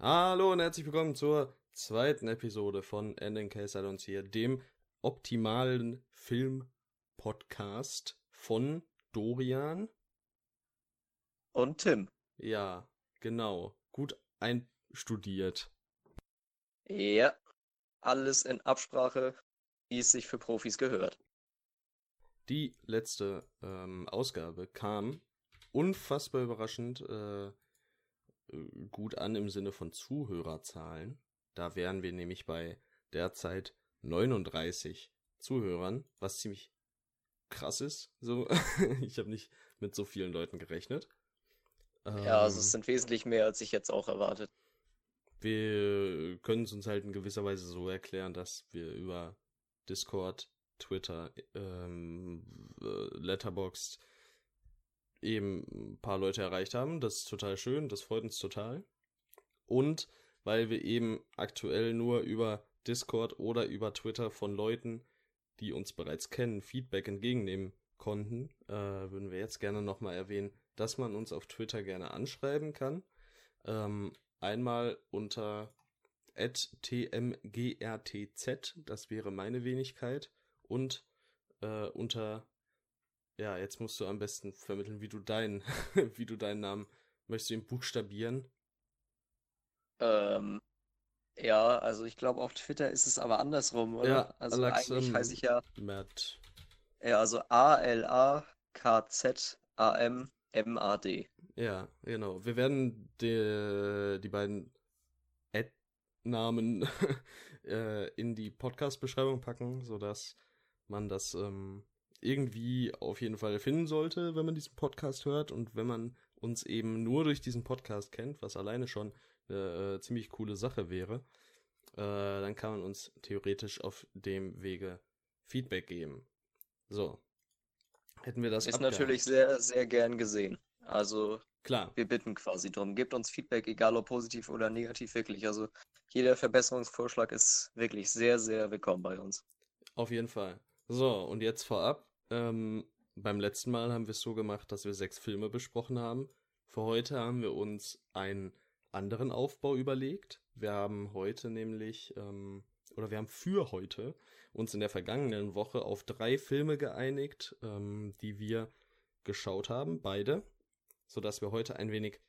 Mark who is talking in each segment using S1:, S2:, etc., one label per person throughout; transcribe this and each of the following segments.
S1: Hallo und herzlich willkommen zur zweiten Episode von Ending Case uns hier, dem optimalen Film-Podcast von Dorian.
S2: Und Tim.
S1: Ja, genau. Gut einstudiert.
S2: Ja, alles in Absprache, wie es sich für Profis gehört.
S1: Die letzte ähm, Ausgabe kam unfassbar überraschend äh, gut an im Sinne von Zuhörerzahlen. Da wären wir nämlich bei derzeit 39 Zuhörern, was ziemlich krass ist. So, ich habe nicht mit so vielen Leuten gerechnet.
S2: Ja, also es ähm, sind wesentlich mehr, als ich jetzt auch erwartet.
S1: Wir können es uns halt in gewisser Weise so erklären, dass wir über Discord, Twitter, ähm, äh, Letterboxd eben ein paar Leute erreicht haben. Das ist total schön, das freut uns total. Und weil wir eben aktuell nur über Discord oder über Twitter von Leuten, die uns bereits kennen, Feedback entgegennehmen konnten, äh, würden wir jetzt gerne nochmal erwähnen, dass man uns auf Twitter gerne anschreiben kann. Ähm, einmal unter tmgrtz, das wäre meine Wenigkeit, und äh, unter ja, jetzt musst du am besten vermitteln, wie du deinen, wie du deinen Namen möchtest du ihn buchstabieren.
S2: Ähm, ja, also ich glaube auf Twitter ist es aber andersrum, oder?
S1: Ja,
S2: also
S1: Alex,
S2: eigentlich
S1: ähm,
S2: heiße ich ja.
S1: Matt.
S2: Ja, also A L A K Z A M M A D.
S1: Ja, genau. Wir werden die, die beiden Ad-Namen äh, in die Podcast-Beschreibung packen, sodass man das ähm, irgendwie auf jeden Fall finden sollte, wenn man diesen Podcast hört und wenn man uns eben nur durch diesen Podcast kennt, was alleine schon eine äh, ziemlich coole Sache wäre, äh, dann kann man uns theoretisch auf dem Wege Feedback geben. So. Hätten wir das
S2: Ist abgehakt. natürlich sehr, sehr gern gesehen. Also,
S1: klar.
S2: Wir bitten quasi drum. Gebt uns Feedback, egal ob positiv oder negativ, wirklich. Also, jeder Verbesserungsvorschlag ist wirklich sehr, sehr willkommen bei uns.
S1: Auf jeden Fall. So, und jetzt vorab. Ähm, beim letzten Mal haben wir es so gemacht, dass wir sechs Filme besprochen haben. Für heute haben wir uns einen anderen Aufbau überlegt. Wir haben heute nämlich, ähm, oder wir haben für heute uns in der vergangenen Woche auf drei Filme geeinigt, ähm, die wir geschaut haben, beide, sodass wir heute ein wenig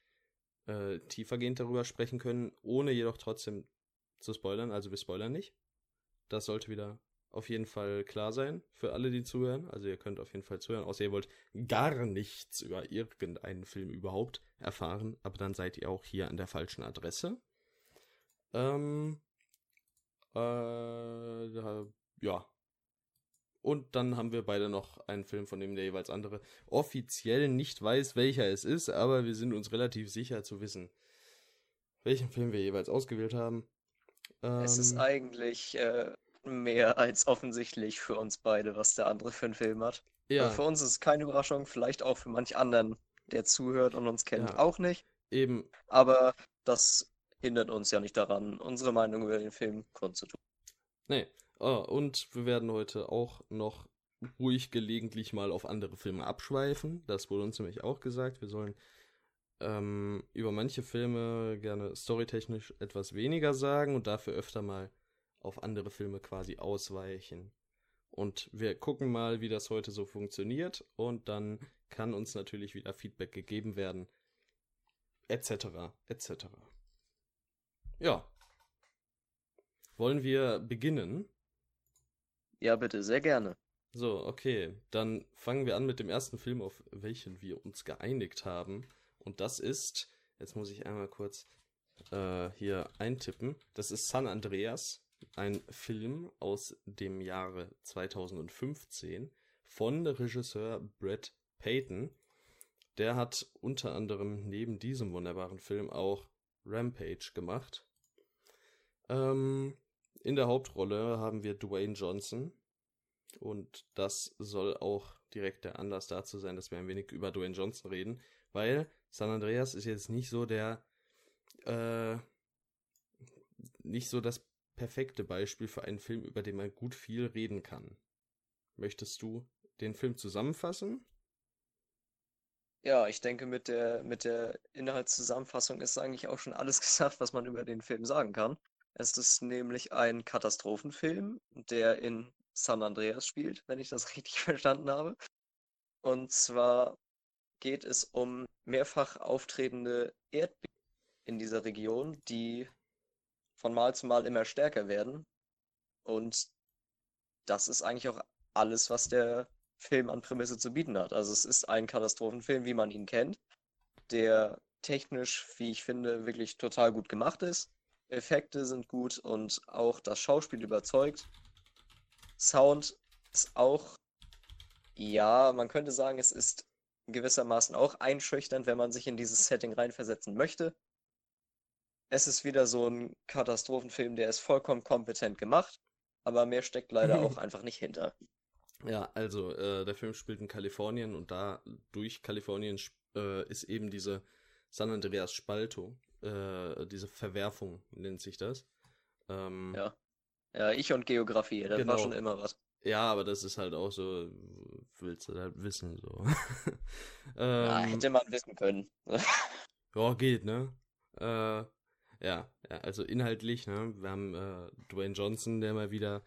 S1: äh, tiefergehend darüber sprechen können, ohne jedoch trotzdem zu spoilern. Also wir spoilern nicht. Das sollte wieder auf jeden Fall klar sein für alle, die zuhören. Also ihr könnt auf jeden Fall zuhören, außer ihr wollt gar nichts über irgendeinen Film überhaupt erfahren, aber dann seid ihr auch hier an der falschen Adresse. Ähm, äh, ja. Und dann haben wir beide noch einen Film, von dem der jeweils andere offiziell nicht weiß, welcher es ist, aber wir sind uns relativ sicher zu wissen, welchen Film wir jeweils ausgewählt haben.
S2: Ähm, es ist ähm, eigentlich äh, mehr als offensichtlich für uns beide, was der andere für einen Film hat. Ja. Für uns ist es keine Überraschung, vielleicht auch für manch anderen, der zuhört und uns kennt, ja. auch nicht.
S1: Eben.
S2: Aber das hindert uns ja nicht daran, unsere Meinung über den Film kundzutun.
S1: Nee. Oh, und wir werden heute auch noch ruhig gelegentlich mal auf andere Filme abschweifen. Das wurde uns nämlich auch gesagt. Wir sollen ähm, über manche Filme gerne storytechnisch etwas weniger sagen und dafür öfter mal auf andere Filme quasi ausweichen. Und wir gucken mal, wie das heute so funktioniert und dann kann uns natürlich wieder Feedback gegeben werden, etc., etc. Ja. Wollen wir beginnen?
S2: Ja, bitte, sehr gerne.
S1: So, okay, dann fangen wir an mit dem ersten Film, auf welchen wir uns geeinigt haben. Und das ist, jetzt muss ich einmal kurz äh, hier eintippen, das ist San Andreas ein Film aus dem Jahre 2015 von Regisseur Brett Payton. Der hat unter anderem neben diesem wunderbaren Film auch Rampage gemacht. Ähm, in der Hauptrolle haben wir Dwayne Johnson. Und das soll auch direkt der Anlass dazu sein, dass wir ein wenig über Dwayne Johnson reden, weil San Andreas ist jetzt nicht so der, äh, nicht so das perfekte Beispiel für einen Film, über den man gut viel reden kann. Möchtest du den Film zusammenfassen?
S2: Ja, ich denke, mit der, mit der Inhaltszusammenfassung ist eigentlich auch schon alles gesagt, was man über den Film sagen kann. Es ist nämlich ein Katastrophenfilm, der in San Andreas spielt, wenn ich das richtig verstanden habe. Und zwar geht es um mehrfach auftretende Erdbeben in dieser Region, die von Mal zu Mal immer stärker werden. Und das ist eigentlich auch alles, was der Film an Prämisse zu bieten hat. Also es ist ein Katastrophenfilm, wie man ihn kennt, der technisch, wie ich finde, wirklich total gut gemacht ist. Effekte sind gut und auch das Schauspiel überzeugt. Sound ist auch, ja, man könnte sagen, es ist gewissermaßen auch einschüchternd, wenn man sich in dieses Setting reinversetzen möchte. Es ist wieder so ein Katastrophenfilm, der ist vollkommen kompetent gemacht, aber mehr steckt leider auch einfach nicht hinter.
S1: Ja, also äh, der Film spielt in Kalifornien und da durch Kalifornien äh, ist eben diese San Andreas Spalto, äh, diese Verwerfung nennt sich das.
S2: Ähm, ja. Ja, ich und Geografie, das genau. war schon immer was.
S1: Ja, aber das ist halt auch so, willst du halt wissen, so.
S2: ähm, ja, hätte man wissen können.
S1: ja, geht, ne? Äh, ja, ja, also inhaltlich, ne? Wir haben äh, Dwayne Johnson, der mal wieder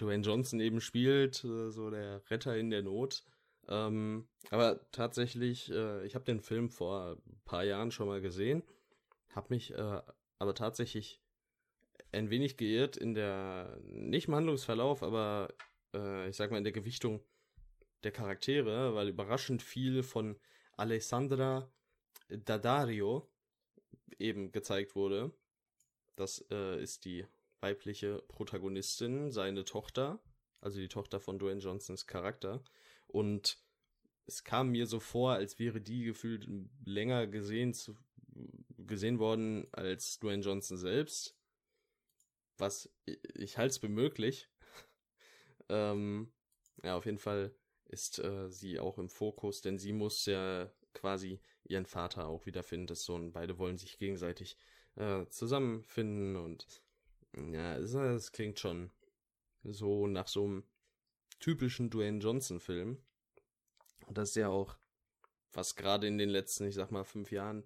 S1: Dwayne Johnson eben spielt, äh, so der Retter in der Not. Ähm, aber tatsächlich, äh, ich habe den Film vor ein paar Jahren schon mal gesehen, habe mich äh, aber tatsächlich ein wenig geirrt in der, nicht im Handlungsverlauf, aber äh, ich sag mal in der Gewichtung der Charaktere, weil überraschend viel von Alessandra Daddario eben gezeigt wurde. Das äh, ist die weibliche Protagonistin, seine Tochter, also die Tochter von Dwayne Johnsons Charakter. Und es kam mir so vor, als wäre die gefühlt länger gesehen, zu, gesehen worden als Dwayne Johnson selbst. Was ich halte es für möglich. ähm, ja, auf jeden Fall ist äh, sie auch im Fokus, denn sie muss ja quasi ihren Vater auch wiederfinden. Das so und beide wollen sich gegenseitig äh, zusammenfinden und ja, es, klingt schon so nach so einem typischen Dwayne Johnson-Film. Und das ist ja auch, was gerade in den letzten, ich sag mal, fünf Jahren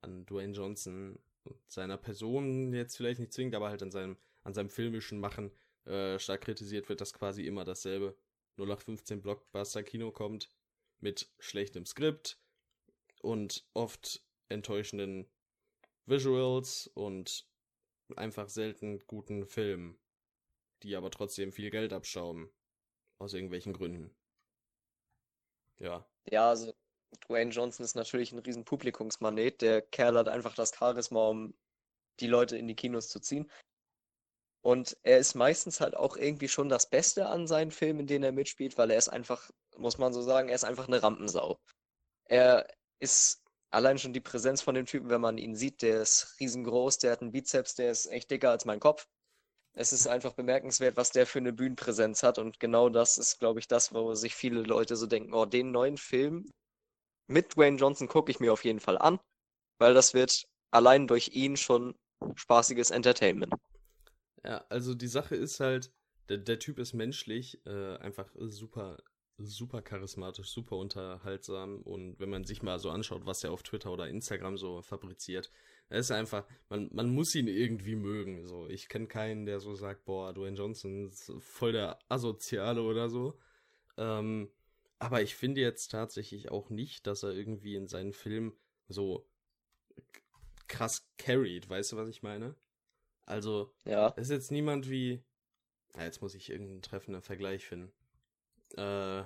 S1: an Dwayne Johnson und seiner Person jetzt vielleicht nicht zwingend, aber halt an seinem, an seinem filmischen Machen äh, stark kritisiert wird, dass quasi immer dasselbe 0815 Blockbuster-Kino kommt mit schlechtem Skript und oft enttäuschenden Visuals und einfach selten guten Filmen, die aber trotzdem viel Geld abstauben. Aus irgendwelchen Gründen. Ja.
S2: Ja, also Dwayne Johnson ist natürlich ein riesen Publikumsmanet. Der Kerl hat einfach das Charisma, um die Leute in die Kinos zu ziehen. Und er ist meistens halt auch irgendwie schon das Beste an seinen Filmen, in denen er mitspielt, weil er ist einfach, muss man so sagen, er ist einfach eine Rampensau. Er ist allein schon die Präsenz von dem Typen, wenn man ihn sieht, der ist riesengroß, der hat einen Bizeps, der ist echt dicker als mein Kopf. Es ist einfach bemerkenswert, was der für eine Bühnenpräsenz hat. Und genau das ist, glaube ich, das, wo sich viele Leute so denken, oh, den neuen Film mit Dwayne Johnson gucke ich mir auf jeden Fall an, weil das wird allein durch ihn schon spaßiges Entertainment.
S1: Ja, also die Sache ist halt, der, der Typ ist menschlich äh, einfach super super charismatisch, super unterhaltsam und wenn man sich mal so anschaut, was er auf Twitter oder Instagram so fabriziert, er ist einfach, man, man muss ihn irgendwie mögen. So, ich kenne keinen, der so sagt, boah, Dwayne Johnson ist voll der Asoziale oder so. Ähm, aber ich finde jetzt tatsächlich auch nicht, dass er irgendwie in seinen Film so krass carried, weißt du, was ich meine? Also, ja. ist jetzt niemand wie, ja, jetzt muss ich irgendeinen treffenden Vergleich finden. Äh,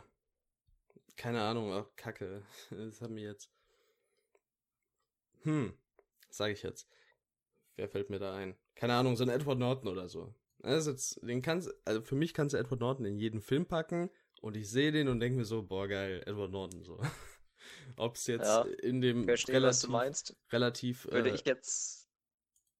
S1: keine Ahnung, auch Kacke. Das hat mir jetzt. Hm, sage ich jetzt. Wer fällt mir da ein? Keine Ahnung, so ein Edward Norton oder so. Also jetzt, den kannst, also für mich kannst du Edward Norton in jeden Film packen und ich sehe den und denke mir so, boah geil, Edward Norton so. Ob es jetzt ja, in dem
S2: verstehe, relativ,
S1: relativ
S2: würde äh, ich jetzt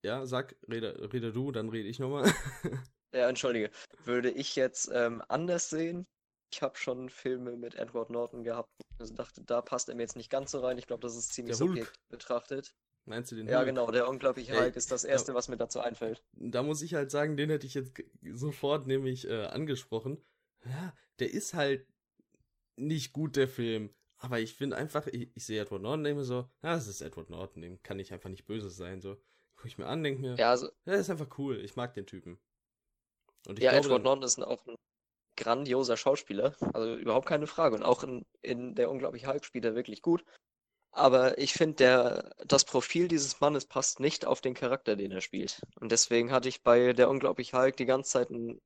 S1: ja, sag, rede, rede du, dann rede ich nochmal.
S2: ja, entschuldige. Würde ich jetzt ähm, anders sehen, ich habe schon Filme mit Edward Norton gehabt. Also dachte, da passt er mir jetzt nicht ganz so rein. Ich glaube, das ist ziemlich subjektiv betrachtet.
S1: Meinst du den
S2: Ja, Hulk? genau, der unglaubliche Hulk ist das erste, ja, was mir dazu einfällt.
S1: Da muss ich halt sagen, den hätte ich jetzt sofort nämlich äh, angesprochen. Ja, der ist halt nicht gut, der Film. Aber ich finde einfach, ich, ich sehe Edward Norton, mir so, ja, das ist Edward Norton, dem kann ich einfach nicht böse sein. So, gucke ich mir an, denke mir, ja, also, ja, ist einfach cool, ich mag den Typen.
S2: Und ich ja, glaube, Edward Norton ist auch ein grandioser Schauspieler, also überhaupt keine Frage. Und auch in, in der unglaublich Hulk spielt er wirklich gut. Aber ich finde, das Profil dieses Mannes passt nicht auf den Charakter, den er spielt. Und deswegen hatte ich bei der unglaublich Hulk die ganze Zeit ein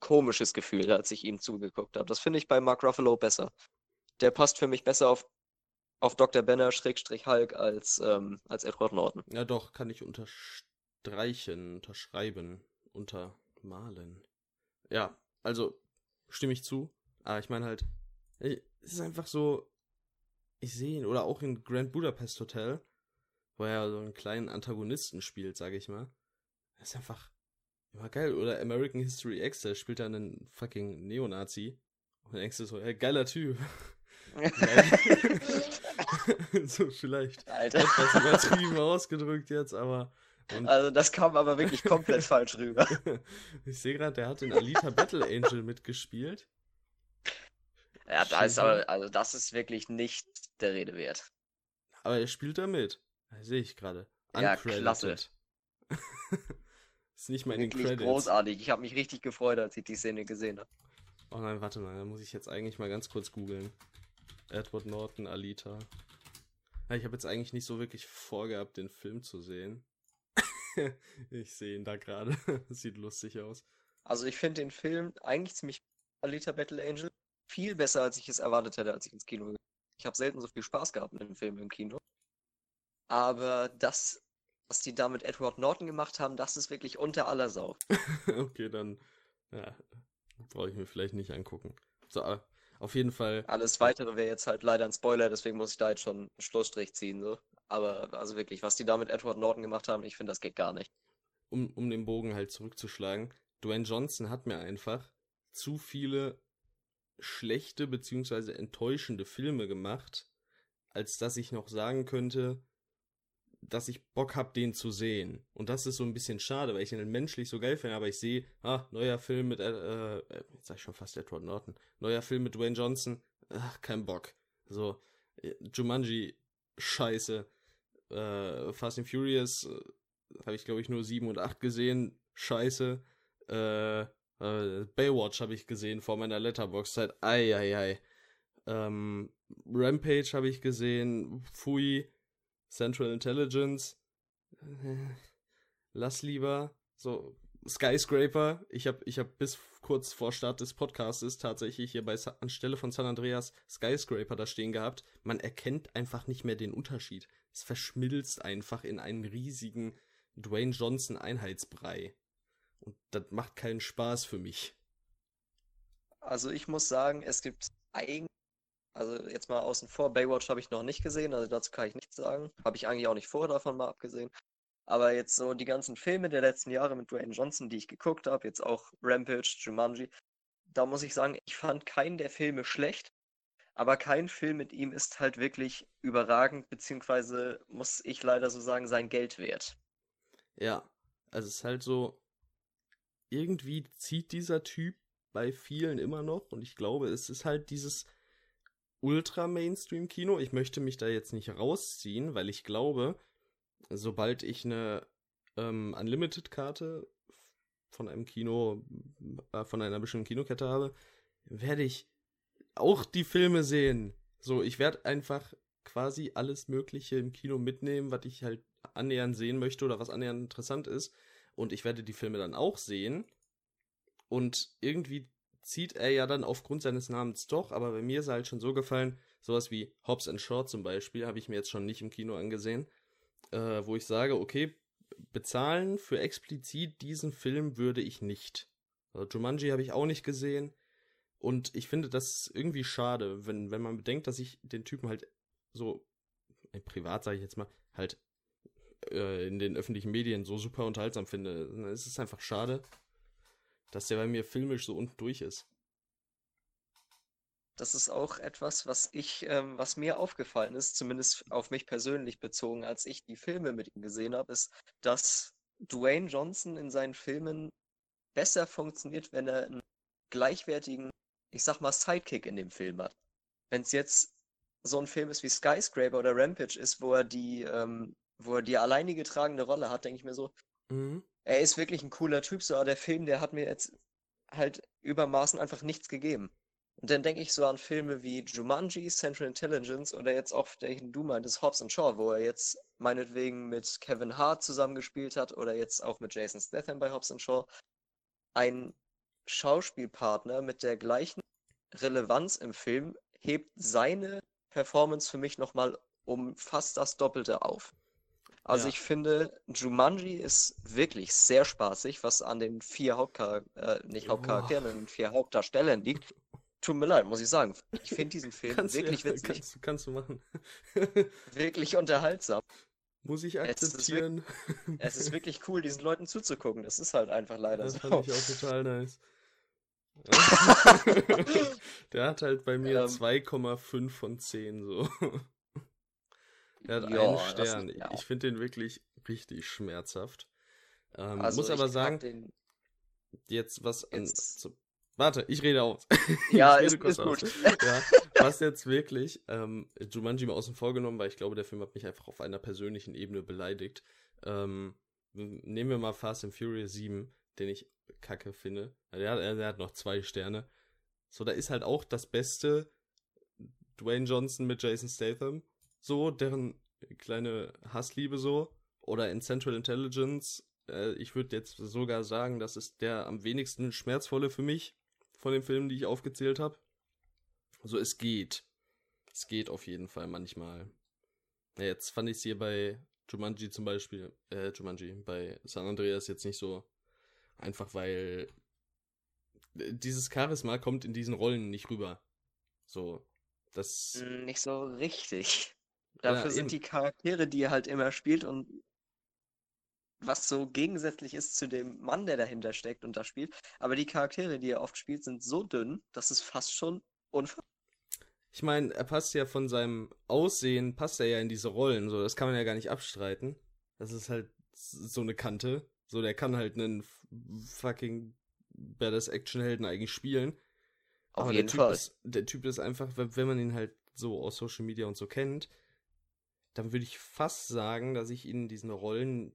S2: komisches Gefühl, als ich ihm zugeguckt habe. Das finde ich bei Mark Ruffalo besser. Der passt für mich besser auf, auf Dr. Banner Schrägstrich Hulk als, ähm, als Edward Norton.
S1: Ja doch, kann ich unterstreichen, unterschreiben, untermalen. Ja, also stimme ich zu. Aber ich meine halt, es ist einfach so, ich sehe ihn, oder auch in Grand Budapest Hotel, wo er so einen kleinen Antagonisten spielt, sage ich mal. Das ist einfach immer geil. Oder American History X, da spielt er einen fucking Neonazi. Und denkst du so, hey, geiler Typ. so vielleicht
S2: Alter. etwas
S1: übertrieben ausgedrückt jetzt, aber.
S2: Also das kam aber wirklich komplett falsch rüber.
S1: Ich sehe gerade, der hat in Alita Battle Angel mitgespielt.
S2: Ja, da ist aber, also das ist wirklich nicht der Rede wert.
S1: Aber er spielt da mit. Sehe ich gerade.
S2: Ja, klasse.
S1: ist nicht mal
S2: in
S1: wirklich den
S2: Credits. großartig. Ich habe mich richtig gefreut, als ich die Szene gesehen habe.
S1: Oh nein, warte mal, da muss ich jetzt eigentlich mal ganz kurz googeln. Edward Norton, Alita. Ja, ich habe jetzt eigentlich nicht so wirklich vorgehabt, den Film zu sehen. ich sehe ihn da gerade. Sieht lustig aus.
S2: Also ich finde den Film eigentlich ziemlich Alita Battle Angel viel besser, als ich es erwartet hätte, als ich ins Kino gegangen Ich habe selten so viel Spaß gehabt mit dem Film im Kino. Aber das, was die da mit Edward Norton gemacht haben, das ist wirklich unter aller Sau.
S1: okay, dann ja, brauche ich mir vielleicht nicht angucken. So, auf jeden Fall.
S2: Alles weitere wäre jetzt halt leider ein Spoiler, deswegen muss ich da jetzt schon einen Schlussstrich ziehen. So. Aber also wirklich, was die da mit Edward Norton gemacht haben, ich finde, das geht gar nicht.
S1: Um, um den Bogen halt zurückzuschlagen, Dwayne Johnson hat mir einfach zu viele schlechte beziehungsweise enttäuschende Filme gemacht, als dass ich noch sagen könnte, dass ich Bock hab, den zu sehen. Und das ist so ein bisschen schade, weil ich ihn menschlich so geil finde, aber ich sehe, ah, neuer Film mit, äh, äh, jetzt sag ich schon fast Edward Norton, neuer Film mit Dwayne Johnson, ach, kein Bock. So, äh, Jumanji, scheiße. Äh, Fast and Furious äh, habe ich, glaube ich, nur 7 und 8 gesehen, scheiße. Äh, äh, Baywatch habe ich gesehen vor meiner Letterbox-Zeit. Eieiei. Ähm, Rampage habe ich gesehen. Fui. Central Intelligence. Äh, lass lieber. So, Skyscraper. Ich habe ich hab bis kurz vor Start des Podcasts tatsächlich hier bei anstelle von San Andreas Skyscraper da stehen gehabt. Man erkennt einfach nicht mehr den Unterschied. Es verschmilzt einfach in einen riesigen Dwayne Johnson Einheitsbrei. Und das macht keinen Spaß für mich.
S2: Also ich muss sagen, es gibt eigentlich, also jetzt mal außen vor, Baywatch habe ich noch nicht gesehen, also dazu kann ich nichts sagen. Habe ich eigentlich auch nicht vor, davon mal abgesehen. Aber jetzt so die ganzen Filme der letzten Jahre mit Dwayne Johnson, die ich geguckt habe, jetzt auch Rampage, Jumanji, da muss ich sagen, ich fand keinen der Filme schlecht, aber kein Film mit ihm ist halt wirklich überragend, beziehungsweise muss ich leider so sagen, sein Geld wert.
S1: Ja, also es ist halt so, irgendwie zieht dieser Typ bei vielen immer noch und ich glaube, es ist halt dieses Ultra-Mainstream-Kino. Ich möchte mich da jetzt nicht rausziehen, weil ich glaube, sobald ich eine ähm, Unlimited-Karte von einem Kino, äh, von einer bestimmten Kinokette habe, werde ich auch die Filme sehen. So, ich werde einfach quasi alles Mögliche im Kino mitnehmen, was ich halt annähernd sehen möchte oder was annähernd interessant ist und ich werde die Filme dann auch sehen. Und irgendwie zieht er ja dann aufgrund seines Namens doch, aber bei mir ist er halt schon so gefallen, sowas wie Hobbs and Short zum Beispiel, habe ich mir jetzt schon nicht im Kino angesehen, äh, wo ich sage, okay, bezahlen für explizit diesen Film würde ich nicht. Also Jumanji habe ich auch nicht gesehen. Und ich finde das irgendwie schade, wenn, wenn man bedenkt, dass ich den Typen halt so, äh, privat sage ich jetzt mal, halt äh, in den öffentlichen Medien so super unterhaltsam finde. Es ist einfach schade, dass der bei mir filmisch so unten durch ist.
S2: Das ist auch etwas, was ich, ähm, was mir aufgefallen ist, zumindest auf mich persönlich bezogen, als ich die Filme mit ihm gesehen habe, ist, dass Dwayne Johnson in seinen Filmen besser funktioniert, wenn er einen gleichwertigen, ich sag mal, Sidekick in dem Film hat. Wenn es jetzt so ein Film ist wie Skyscraper oder Rampage ist, wo er die, ähm, wo er die alleinige tragende Rolle hat, denke ich mir so, mhm. er ist wirklich ein cooler Typ, so, aber der Film, der hat mir jetzt halt übermaßen einfach nichts gegeben. Und dann denke ich so an Filme wie Jumanji, Central Intelligence oder jetzt auch, der du meintest, Hobbs and Shaw, wo er jetzt meinetwegen mit Kevin Hart zusammengespielt hat oder jetzt auch mit Jason Statham bei Hobbs and Shaw. Ein Schauspielpartner mit der gleichen Relevanz im Film hebt seine Performance für mich nochmal um fast das Doppelte auf. Also ja. ich finde, Jumanji ist wirklich sehr spaßig, was an den vier Hauptcharakteren, äh, nicht Hauptcharakteren, oh. den vier Hauptdarstellern liegt. Tut mir leid, muss ich sagen. Ich finde diesen Film wirklich
S1: du,
S2: witzig.
S1: Kannst, kannst, du machen.
S2: wirklich unterhaltsam.
S1: Muss ich akzeptieren.
S2: Es ist, es ist, wirklich cool, diesen Leuten zuzugucken. Das ist halt einfach leider
S1: das
S2: so.
S1: Das fand ich auch total nice. Der hat halt bei mir ähm, 2,5 von 10 so. Er hat ja, einen Stern. Ist, ja. Ich finde den wirklich richtig schmerzhaft. Ähm, also muss aber sagen, den... jetzt was jetzt... An, Warte, ich rede aus.
S2: Ja, ist, ist gut.
S1: Ja, was jetzt wirklich ähm, Jumanji mal außen vorgenommen, weil ich glaube, der Film hat mich einfach auf einer persönlichen Ebene beleidigt. Ähm, nehmen wir mal Fast and Furious 7, den ich kacke finde. Der hat, der hat noch zwei Sterne. So, da ist halt auch das Beste Dwayne Johnson mit Jason Statham. So, deren kleine Hassliebe so. Oder in Central Intelligence. Äh, ich würde jetzt sogar sagen, das ist der am wenigsten schmerzvolle für mich von den Filmen, die ich aufgezählt habe. Also es geht. Es geht auf jeden Fall manchmal. Jetzt fand ich es hier bei Jumanji zum Beispiel, äh, Jumanji, bei San Andreas jetzt nicht so einfach, weil dieses Charisma kommt in diesen Rollen nicht rüber. So, das.
S2: Hm, nicht so richtig. Dafür ja, sind die Charaktere, die er halt immer spielt und was so gegensätzlich ist zu dem Mann, der dahinter steckt und da spielt. Aber die Charaktere, die er oft spielt, sind so dünn, dass es fast schon unfair.
S1: Ich meine, er passt ja von seinem Aussehen, passt er ja in diese Rollen, so, das kann man ja gar nicht abstreiten. Das ist halt so eine Kante. So, der kann halt einen fucking Badass Actionhelden eigentlich spielen.
S2: Auf Aber jeden der typ Fall.
S1: Ist, der Typ ist einfach, wenn man ihn halt so aus Social Media und so kennt, dann würde ich fast sagen, dass ich ihn in diesen Rollen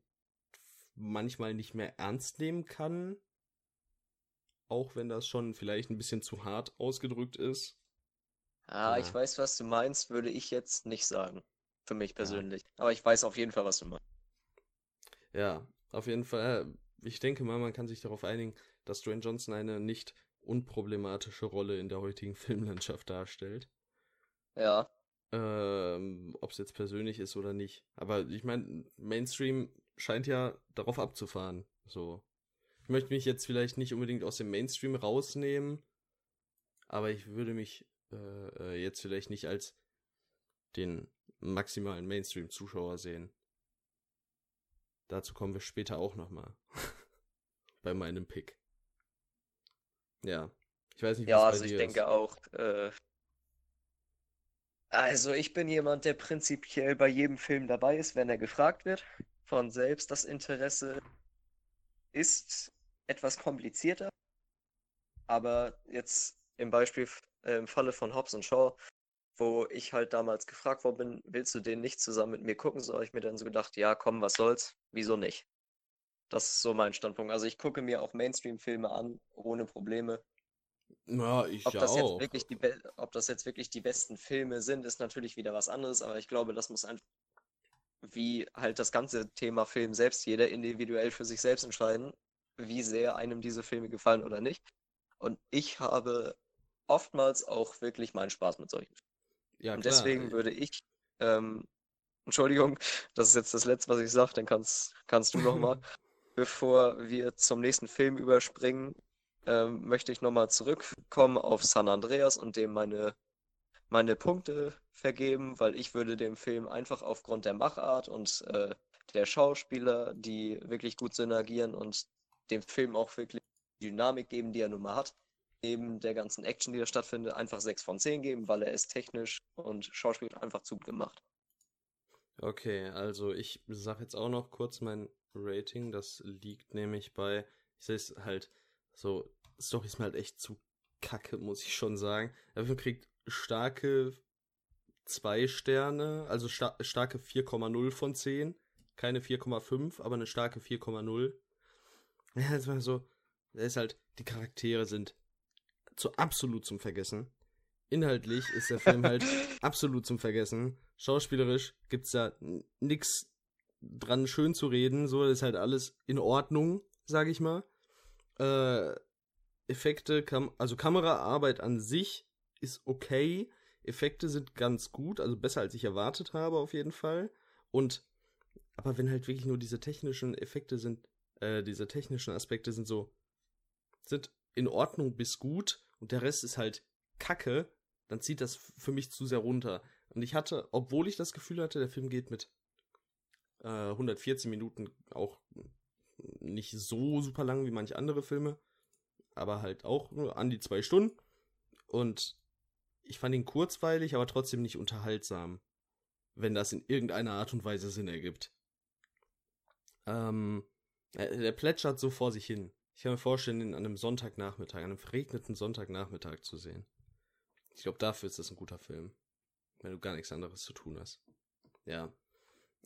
S1: manchmal nicht mehr ernst nehmen kann. Auch wenn das schon vielleicht ein bisschen zu hart ausgedrückt ist.
S2: Ah, ja. ich weiß, was du meinst, würde ich jetzt nicht sagen. Für mich persönlich. Ja. Aber ich weiß auf jeden Fall, was du meinst.
S1: Ja, auf jeden Fall. Ich denke mal, man kann sich darauf einigen, dass Dwayne Johnson eine nicht unproblematische Rolle in der heutigen Filmlandschaft darstellt.
S2: Ja.
S1: Ähm, Ob es jetzt persönlich ist oder nicht. Aber ich meine, Mainstream scheint ja darauf abzufahren. So. Ich möchte mich jetzt vielleicht nicht unbedingt aus dem Mainstream rausnehmen, aber ich würde mich äh, äh jetzt vielleicht nicht als den maximalen Mainstream-Zuschauer sehen. Dazu kommen wir später auch nochmal. bei meinem Pick. Ja. Ich weiß nicht,
S2: Ja, also ich denke ist. auch, äh, also ich bin jemand, der prinzipiell bei jedem Film dabei ist, wenn er gefragt wird von selbst. Das Interesse ist etwas komplizierter, aber jetzt im Beispiel äh, im Falle von Hobbs und Shaw, wo ich halt damals gefragt worden bin, willst du den nicht zusammen mit mir gucken? So habe ich mir dann so gedacht, ja, komm, was soll's, wieso nicht? Das ist so mein Standpunkt. Also ich gucke mir auch Mainstream-Filme an, ohne Probleme.
S1: Ja, ich
S2: ob das
S1: auch.
S2: Jetzt wirklich die ob das jetzt wirklich die besten Filme sind, ist natürlich wieder was anderes, aber ich glaube, das muss einfach wie halt das ganze Thema Film selbst jeder individuell für sich selbst entscheiden, wie sehr einem diese Filme gefallen oder nicht. Und ich habe oftmals auch wirklich meinen Spaß mit solchen Filmen. Ja, Und deswegen würde ich, ähm, Entschuldigung, das ist jetzt das Letzte, was ich sage, dann kannst, kannst du nochmal, bevor wir zum nächsten Film überspringen, ähm, möchte ich nochmal zurückkommen auf San Andreas und dem meine meine Punkte vergeben, weil ich würde dem Film einfach aufgrund der Machart und äh, der Schauspieler, die wirklich gut synergieren und dem Film auch wirklich Dynamik geben, die er nun mal hat, neben der ganzen Action, die da stattfindet, einfach 6 von 10 geben, weil er ist technisch und schauspielerisch einfach zu gemacht.
S1: Okay, also ich sag jetzt auch noch kurz mein Rating. Das liegt nämlich bei, ich sehe es halt so, Story ist mir halt echt zu kacke, muss ich schon sagen. Dafür kriegt starke zwei Sterne, also sta starke 4,0 von 10. Keine 4,5, aber eine starke 4,0. Ja, das war so, da ist halt, die Charaktere sind zu absolut zum Vergessen. Inhaltlich ist der Film halt absolut zum Vergessen. Schauspielerisch gibt's da nix dran schön zu reden, so ist halt alles in Ordnung, sag ich mal. Äh, Effekte, Kam also Kameraarbeit an sich ist okay. Effekte sind ganz gut, also besser als ich erwartet habe auf jeden Fall. Und aber wenn halt wirklich nur diese technischen Effekte sind, äh, diese technischen Aspekte sind so sind in Ordnung bis gut und der Rest ist halt Kacke, dann zieht das für mich zu sehr runter. Und ich hatte, obwohl ich das Gefühl hatte, der Film geht mit äh, 114 Minuten auch nicht so super lang wie manche andere Filme, aber halt auch nur an die zwei Stunden. Und ich fand ihn kurzweilig, aber trotzdem nicht unterhaltsam, wenn das in irgendeiner Art und Weise Sinn ergibt. Ähm, der plätschert so vor sich hin. Ich kann mir vorstellen, ihn an einem Sonntagnachmittag, an einem verregneten Sonntagnachmittag zu sehen. Ich glaube, dafür ist das ein guter Film. Wenn du gar nichts anderes zu tun hast. Ja.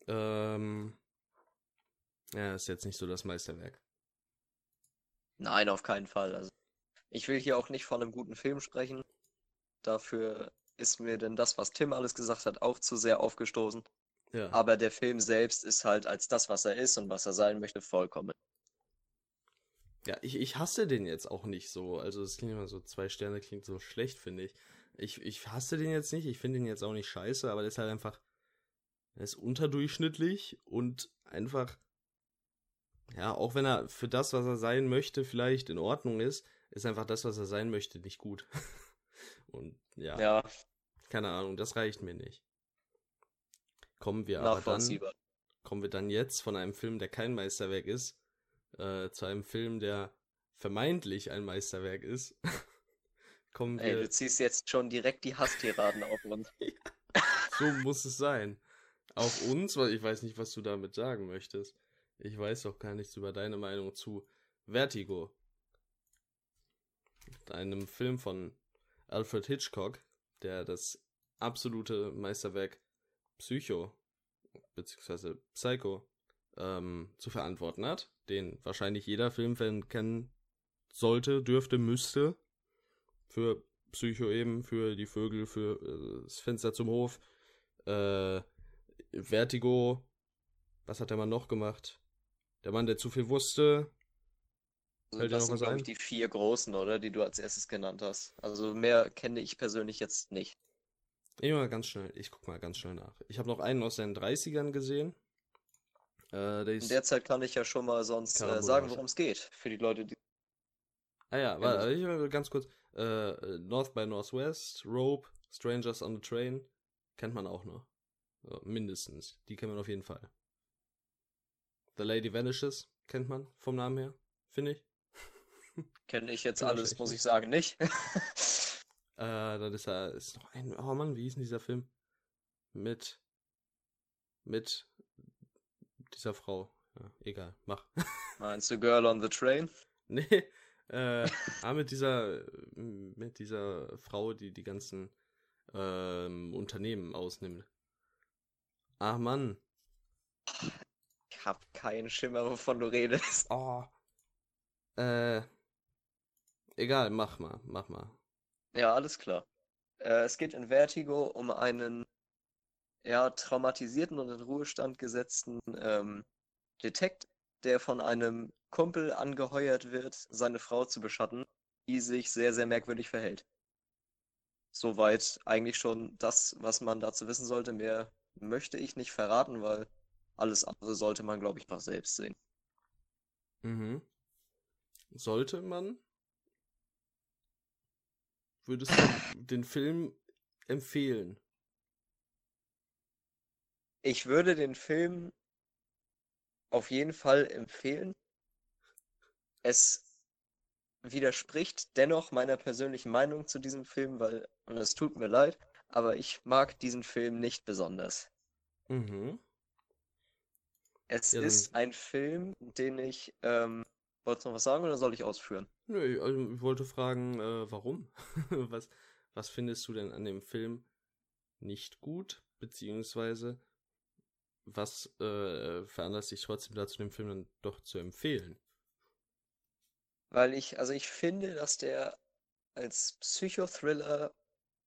S1: Ähm. Ja, ist jetzt nicht so das Meisterwerk.
S2: Nein, auf keinen Fall. Also, ich will hier auch nicht von einem guten Film sprechen. Dafür ist mir denn das, was Tim alles gesagt hat, auch zu sehr aufgestoßen. Ja. Aber der Film selbst ist halt als das, was er ist und was er sein möchte, vollkommen.
S1: Ja, ich, ich hasse den jetzt auch nicht so. Also es klingt immer so, zwei Sterne klingt so schlecht, finde ich. Ich, ich hasse den jetzt nicht, ich finde den jetzt auch nicht scheiße, aber der ist halt einfach, er ist unterdurchschnittlich und einfach, ja, auch wenn er für das, was er sein möchte, vielleicht in Ordnung ist, ist einfach das, was er sein möchte, nicht gut. und ja, ja, keine Ahnung, das reicht mir nicht. Kommen wir aber dann, kommen wir dann jetzt von einem Film, der kein Meisterwerk ist, äh, zu einem Film, der vermeintlich ein Meisterwerk ist.
S2: kommen Ey, wir. du ziehst jetzt schon direkt die Hasstiraden auf uns.
S1: so muss es sein. Auf uns, weil ich weiß nicht, was du damit sagen möchtest. Ich weiß doch gar nichts über deine Meinung zu Vertigo. Einem Film von Alfred Hitchcock, der das absolute Meisterwerk Psycho beziehungsweise Psycho ähm, zu verantworten hat, den wahrscheinlich jeder Filmfan kennen sollte, dürfte, müsste. Für Psycho eben, für die Vögel, für äh, das Fenster zum Hof. Äh, Vertigo. Was hat der Mann noch gemacht? Der Mann, der zu viel wusste.
S2: Also das sind, glaube ich, die vier großen, oder? Die du als erstes genannt hast. Also mehr kenne ich persönlich jetzt nicht.
S1: Ich mal ganz schnell, ich guck mal ganz schnell nach. Ich habe noch einen aus den 30ern gesehen.
S2: Äh, In der Zeit kann ich ja schon mal sonst äh, sagen, worum es geht. Für die Leute, die.
S1: Ah ja, warte, ich will ganz kurz. Äh, North by Northwest, Rope, Strangers on the Train. Kennt man auch noch. So, mindestens. Die kennt man auf jeden Fall. The Lady Vanishes kennt man vom Namen her, finde ich.
S2: Kenne ich jetzt alles, muss ich sagen, nicht. äh,
S1: dann ist da ist noch ein. Oh Mann, wie hieß denn dieser Film? Mit. Mit dieser Frau. Ja, egal, mach.
S2: Meinst du Girl on the Train?
S1: Nee, äh, ah, mit dieser, mit dieser Frau, die die ganzen ähm, Unternehmen ausnimmt. Ach Mann.
S2: Ich hab keinen Schimmer, wovon du redest.
S1: Oh. Äh. Egal, mach mal, mach mal.
S2: Ja, alles klar. Äh, es geht in Vertigo um einen ja, traumatisierten und in Ruhestand gesetzten ähm, Detekt, der von einem Kumpel angeheuert wird, seine Frau zu beschatten, die sich sehr, sehr merkwürdig verhält. Soweit eigentlich schon das, was man dazu wissen sollte. Mehr möchte ich nicht verraten, weil alles andere sollte man, glaube ich, noch selbst sehen.
S1: Mhm. Sollte man? Würdest du den Film empfehlen?
S2: Ich würde den Film auf jeden Fall empfehlen. Es widerspricht dennoch meiner persönlichen Meinung zu diesem Film, weil, und es tut mir leid, aber ich mag diesen Film nicht besonders. Mhm. Es ja, ist ein Film, den ich. Ähm, wolltest du noch was sagen oder soll ich ausführen?
S1: Nö, also ich wollte fragen, äh, warum? was, was findest du denn an dem Film nicht gut, beziehungsweise was äh, veranlasst dich trotzdem dazu, den Film dann doch zu empfehlen?
S2: Weil ich, also ich finde, dass der als Psychothriller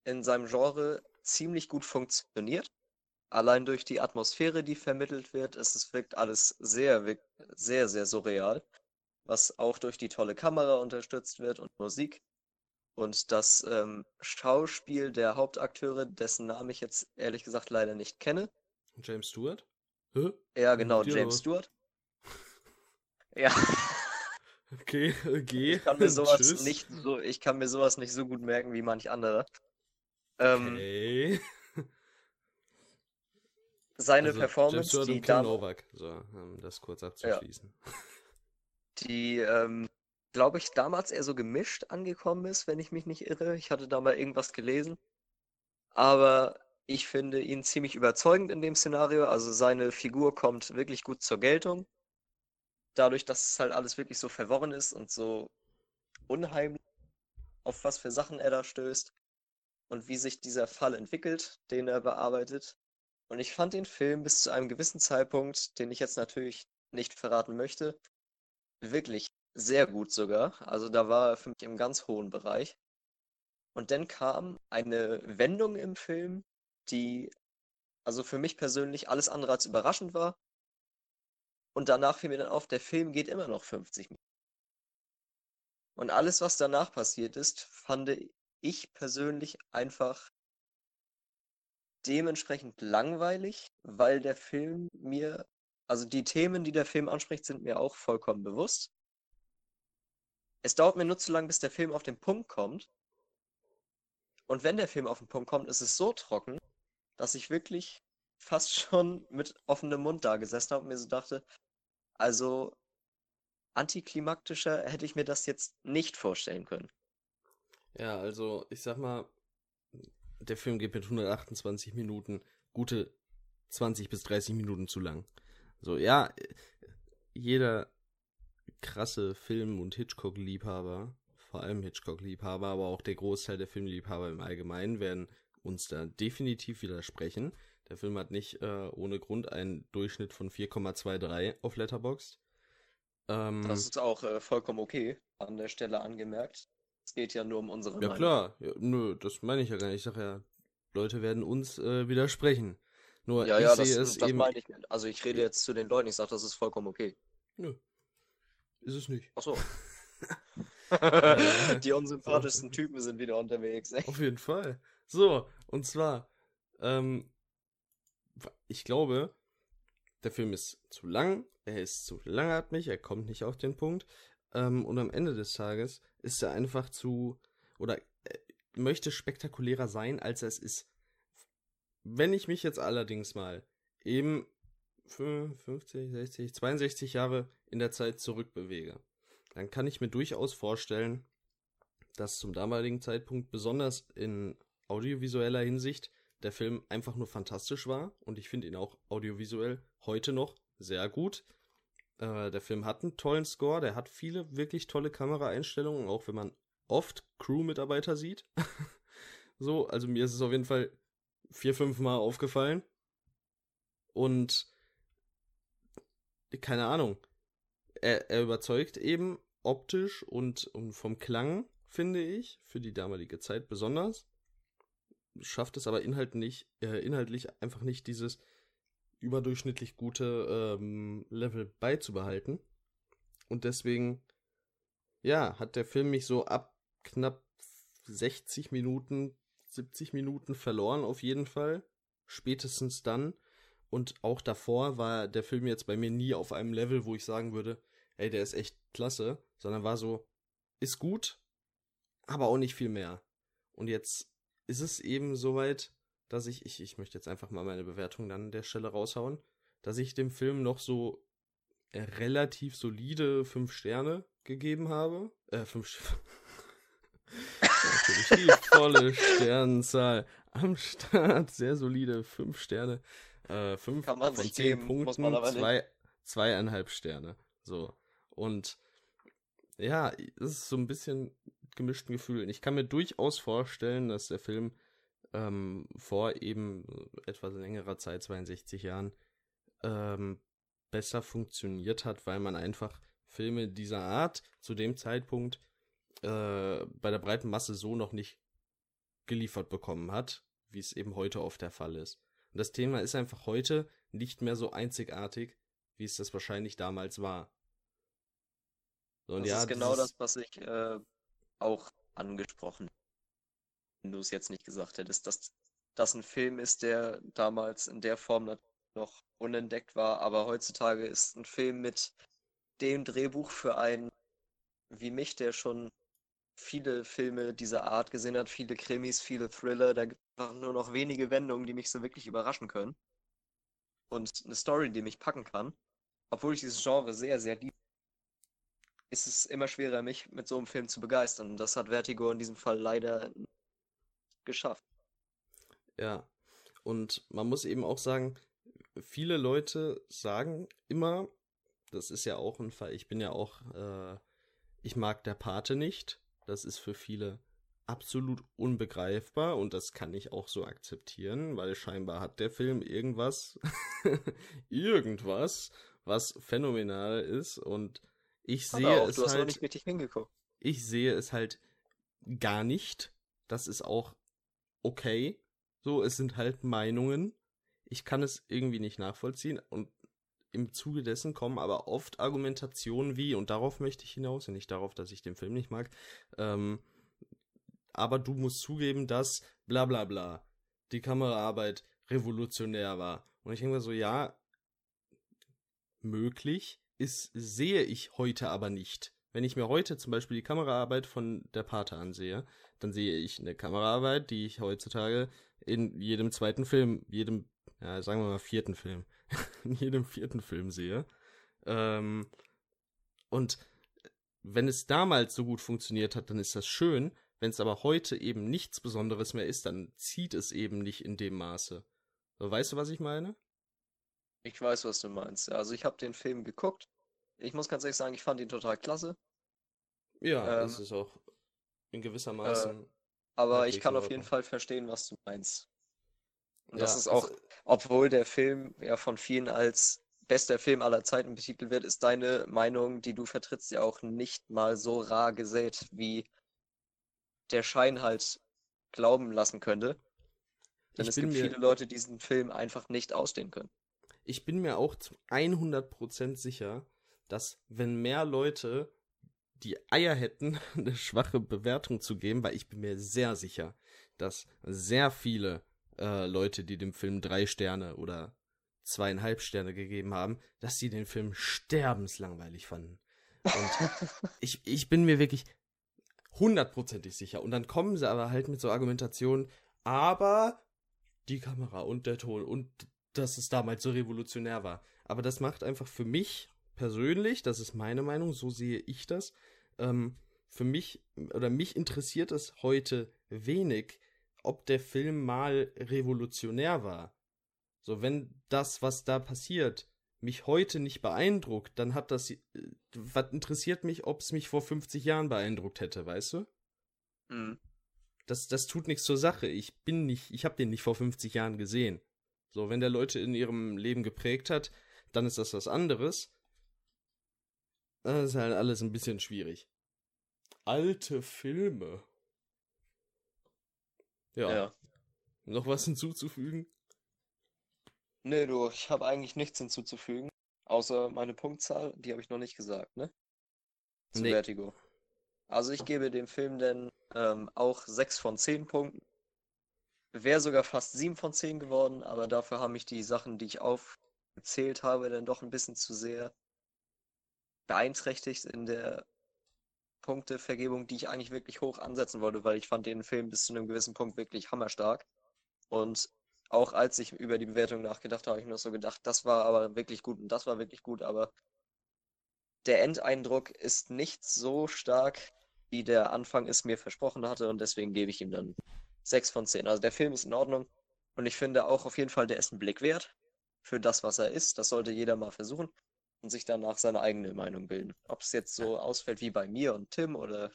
S2: in seinem Genre ziemlich gut funktioniert. Allein durch die Atmosphäre, die vermittelt wird, ist es wirkt alles sehr, sehr, sehr surreal, was auch durch die tolle Kamera unterstützt wird und Musik. Und das ähm, Schauspiel der Hauptakteure, dessen Namen ich jetzt ehrlich gesagt leider nicht kenne.
S1: James Stewart?
S2: Hä? Ja, genau, James Stewart. ja.
S1: Okay, okay.
S2: Ich kann mir sowas nicht so, ich kann mir sowas nicht so gut merken wie manch andere. Ähm, okay. Seine also, Performance,
S1: James die dann, Novak, so, um das kurz abzuschließen. Ja.
S2: Die, ähm, glaube ich, damals eher so gemischt angekommen ist, wenn ich mich nicht irre. Ich hatte da mal irgendwas gelesen. Aber ich finde ihn ziemlich überzeugend in dem Szenario. Also seine Figur kommt wirklich gut zur Geltung. Dadurch, dass es halt alles wirklich so verworren ist und so unheimlich, auf was für Sachen er da stößt und wie sich dieser Fall entwickelt, den er bearbeitet. Und ich fand den Film bis zu einem gewissen Zeitpunkt, den ich jetzt natürlich nicht verraten möchte, wirklich sehr gut sogar. Also da war er für mich im ganz hohen Bereich. Und dann kam eine Wendung im Film, die also für mich persönlich alles andere als überraschend war. Und danach fiel mir dann auf, der Film geht immer noch 50 Minuten. Und alles, was danach passiert ist, fand ich persönlich einfach dementsprechend langweilig, weil der Film mir, also die Themen, die der Film anspricht, sind mir auch vollkommen bewusst. Es dauert mir nur zu lang, bis der Film auf den Punkt kommt. Und wenn der Film auf den Punkt kommt, ist es so trocken, dass ich wirklich fast schon mit offenem Mund da gesessen habe und mir so dachte, also antiklimaktischer hätte ich mir das jetzt nicht vorstellen können.
S1: Ja, also ich sag mal, der Film geht mit 128 Minuten gute 20 bis 30 Minuten zu lang. So, ja, jeder krasse Film- und Hitchcock-Liebhaber, vor allem Hitchcock-Liebhaber, aber auch der Großteil der Filmliebhaber im Allgemeinen werden uns da definitiv widersprechen. Der Film hat nicht äh, ohne Grund einen Durchschnitt von 4,23 auf Letterboxd.
S2: Ähm, das ist auch äh, vollkommen okay, an der Stelle angemerkt. Es geht ja nur um unsere
S1: Ja, Meinung. klar. Ja, nö, das meine ich ja gar nicht. Ich sage ja, Leute werden uns äh, widersprechen. Nur
S2: ja, ich ja, sehe das, es das eben... meine ich. Also ich rede jetzt zu den Leuten, ich sage, das ist vollkommen okay.
S1: Nö. Ist es nicht.
S2: Ach so. Die unsympathischsten Typen sind wieder unterwegs. Ey.
S1: Auf jeden Fall. So, und zwar, ähm, ich glaube, der Film ist zu lang, er ist zu langatmig, er kommt nicht auf den Punkt. Ähm, und am Ende des Tages ist er einfach zu, oder äh, möchte spektakulärer sein, als er es ist. Wenn ich mich jetzt allerdings mal eben 50, 60, 62 Jahre in der Zeit zurückbewege, dann kann ich mir durchaus vorstellen, dass zum damaligen Zeitpunkt, besonders in audiovisueller Hinsicht, der Film einfach nur fantastisch war und ich finde ihn auch audiovisuell heute noch sehr gut. Äh, der Film hat einen tollen Score, der hat viele wirklich tolle Kameraeinstellungen, auch wenn man oft Crew-Mitarbeiter sieht. so, also mir ist es auf jeden Fall vier, fünf Mal aufgefallen. Und keine Ahnung. Er, er überzeugt eben optisch und, und vom Klang, finde ich, für die damalige Zeit besonders. Schafft es aber inhaltlich, äh, inhaltlich einfach nicht dieses überdurchschnittlich gute ähm, Level beizubehalten. Und deswegen, ja, hat der Film mich so ab knapp 60 Minuten, 70 Minuten verloren auf jeden Fall. Spätestens dann. Und auch davor war der Film jetzt bei mir nie auf einem Level, wo ich sagen würde, ey, der ist echt klasse, sondern war so, ist gut, aber auch nicht viel mehr. Und jetzt ist es eben soweit, dass ich, ich, ich möchte jetzt einfach mal meine Bewertung dann an der Stelle raushauen, dass ich dem Film noch so relativ solide fünf Sterne gegeben habe. Äh, fünf Natürlich die volle Sternenzahl am Start. Sehr solide fünf Sterne. Äh, fünf
S2: Kann man von zehn geben, Punkten,
S1: zwei, zweieinhalb Sterne. So. Und ja, es ist so ein bisschen gemischten Gefühlen. Ich kann mir durchaus vorstellen, dass der Film ähm, vor eben etwas längerer Zeit, 62 Jahren, ähm, besser funktioniert hat, weil man einfach Filme dieser Art zu dem Zeitpunkt äh, bei der breiten Masse so noch nicht geliefert bekommen hat, wie es eben heute oft der Fall ist. Und das Thema ist einfach heute nicht mehr so einzigartig, wie es das wahrscheinlich damals war.
S2: So, das ja, ist genau das, was ich äh, auch angesprochen wenn du es jetzt nicht gesagt hättest, dass das ein Film ist, der damals in der Form noch unentdeckt war, aber heutzutage ist ein Film mit dem Drehbuch für einen wie mich, der schon viele Filme dieser Art gesehen hat, viele Krimis, viele Thriller, da es nur noch wenige Wendungen, die mich so wirklich überraschen können. Und eine Story, die mich packen kann, obwohl ich dieses Genre sehr, sehr liebe, ist es immer schwerer, mich mit so einem Film zu begeistern. Das hat Vertigo in diesem Fall leider geschafft.
S1: Ja, und man muss eben auch sagen, viele Leute sagen immer, das ist ja auch ein Fall, ich bin ja auch, äh, ich mag der Pate nicht. Das ist für viele absolut unbegreifbar und das kann ich auch so akzeptieren, weil scheinbar hat der Film irgendwas, irgendwas, was phänomenal ist und ich sehe auch, es halt. Ich sehe es halt gar nicht. Das ist auch okay. So, es sind halt Meinungen. Ich kann es irgendwie nicht nachvollziehen und im Zuge dessen kommen aber oft Argumentationen wie, und darauf möchte ich hinaus, und nicht darauf, dass ich den Film nicht mag, ähm, aber du musst zugeben, dass bla bla bla die Kameraarbeit revolutionär war. Und ich denke mir so, ja, möglich ist, sehe ich heute aber nicht. Wenn ich mir heute zum Beispiel die Kameraarbeit von der Pate ansehe, dann sehe ich eine Kameraarbeit, die ich heutzutage in jedem zweiten Film, jedem, ja, sagen wir mal vierten Film, in jedem vierten Film sehe. Ähm, und wenn es damals so gut funktioniert hat, dann ist das schön. Wenn es aber heute eben nichts Besonderes mehr ist, dann zieht es eben nicht in dem Maße. Weißt du, was ich meine?
S2: Ich weiß, was du meinst. Also ich habe den Film geguckt. Ich muss ganz ehrlich sagen, ich fand ihn total klasse.
S1: Ja, ähm, das ist auch in gewisser Maße. Äh,
S2: aber ich kann auf jeden Fall verstehen, was du meinst. Und ja, das ist auch, obwohl der Film ja von vielen als bester Film aller Zeiten betitelt wird, ist deine Meinung, die du vertrittst, ja auch nicht mal so rar gesät, wie der Schein halt glauben lassen könnte. Denn es gibt viele Leute, die diesen Film einfach nicht ausstehen können.
S1: Ich bin mir auch zu 100% sicher, dass wenn mehr Leute die Eier hätten, eine schwache Bewertung zu geben, weil ich bin mir sehr sicher, dass sehr viele äh, Leute, die dem Film drei Sterne oder zweieinhalb Sterne gegeben haben, dass sie den Film sterbenslangweilig fanden. Und ich, ich bin mir wirklich hundertprozentig sicher. Und dann kommen sie aber halt mit so Argumentationen, aber die Kamera und der Ton und dass es damals so revolutionär war. Aber das macht einfach für mich persönlich, das ist meine Meinung, so sehe ich das, ähm, für mich oder mich interessiert es heute wenig, ob der Film mal revolutionär war. So, wenn das, was da passiert, mich heute nicht beeindruckt, dann hat das, äh, was interessiert mich, ob es mich vor 50 Jahren beeindruckt hätte, weißt du? Mhm. Das, das tut nichts zur Sache. Ich bin nicht, ich habe den nicht vor 50 Jahren gesehen. So, wenn der Leute in ihrem Leben geprägt hat, dann ist das was anderes. Das ist halt alles ein bisschen schwierig. Alte Filme. Ja. ja. Noch was hinzuzufügen?
S2: Nee, du, ich habe eigentlich nichts hinzuzufügen. Außer meine Punktzahl, die habe ich noch nicht gesagt, ne? Zu nee. Vertigo. Also ich gebe dem Film denn ähm, auch 6 von 10 Punkten. Wäre sogar fast 7 von 10 geworden, aber dafür haben mich die Sachen, die ich aufgezählt habe, dann doch ein bisschen zu sehr beeinträchtigt in der Punktevergebung, die ich eigentlich wirklich hoch ansetzen wollte, weil ich fand den Film bis zu einem gewissen Punkt wirklich hammerstark. Und auch als ich über die Bewertung nachgedacht habe, habe ich mir so gedacht, das war aber wirklich gut und das war wirklich gut, aber der Endeindruck ist nicht so stark, wie der Anfang es mir versprochen hatte und deswegen gebe ich ihm dann 6 von 10. Also der Film ist in Ordnung und ich finde auch auf jeden Fall, der ist einen Blick wert für das, was er ist. Das sollte jeder mal versuchen und sich danach seine eigene Meinung bilden. Ob es jetzt so ausfällt wie bei mir und Tim oder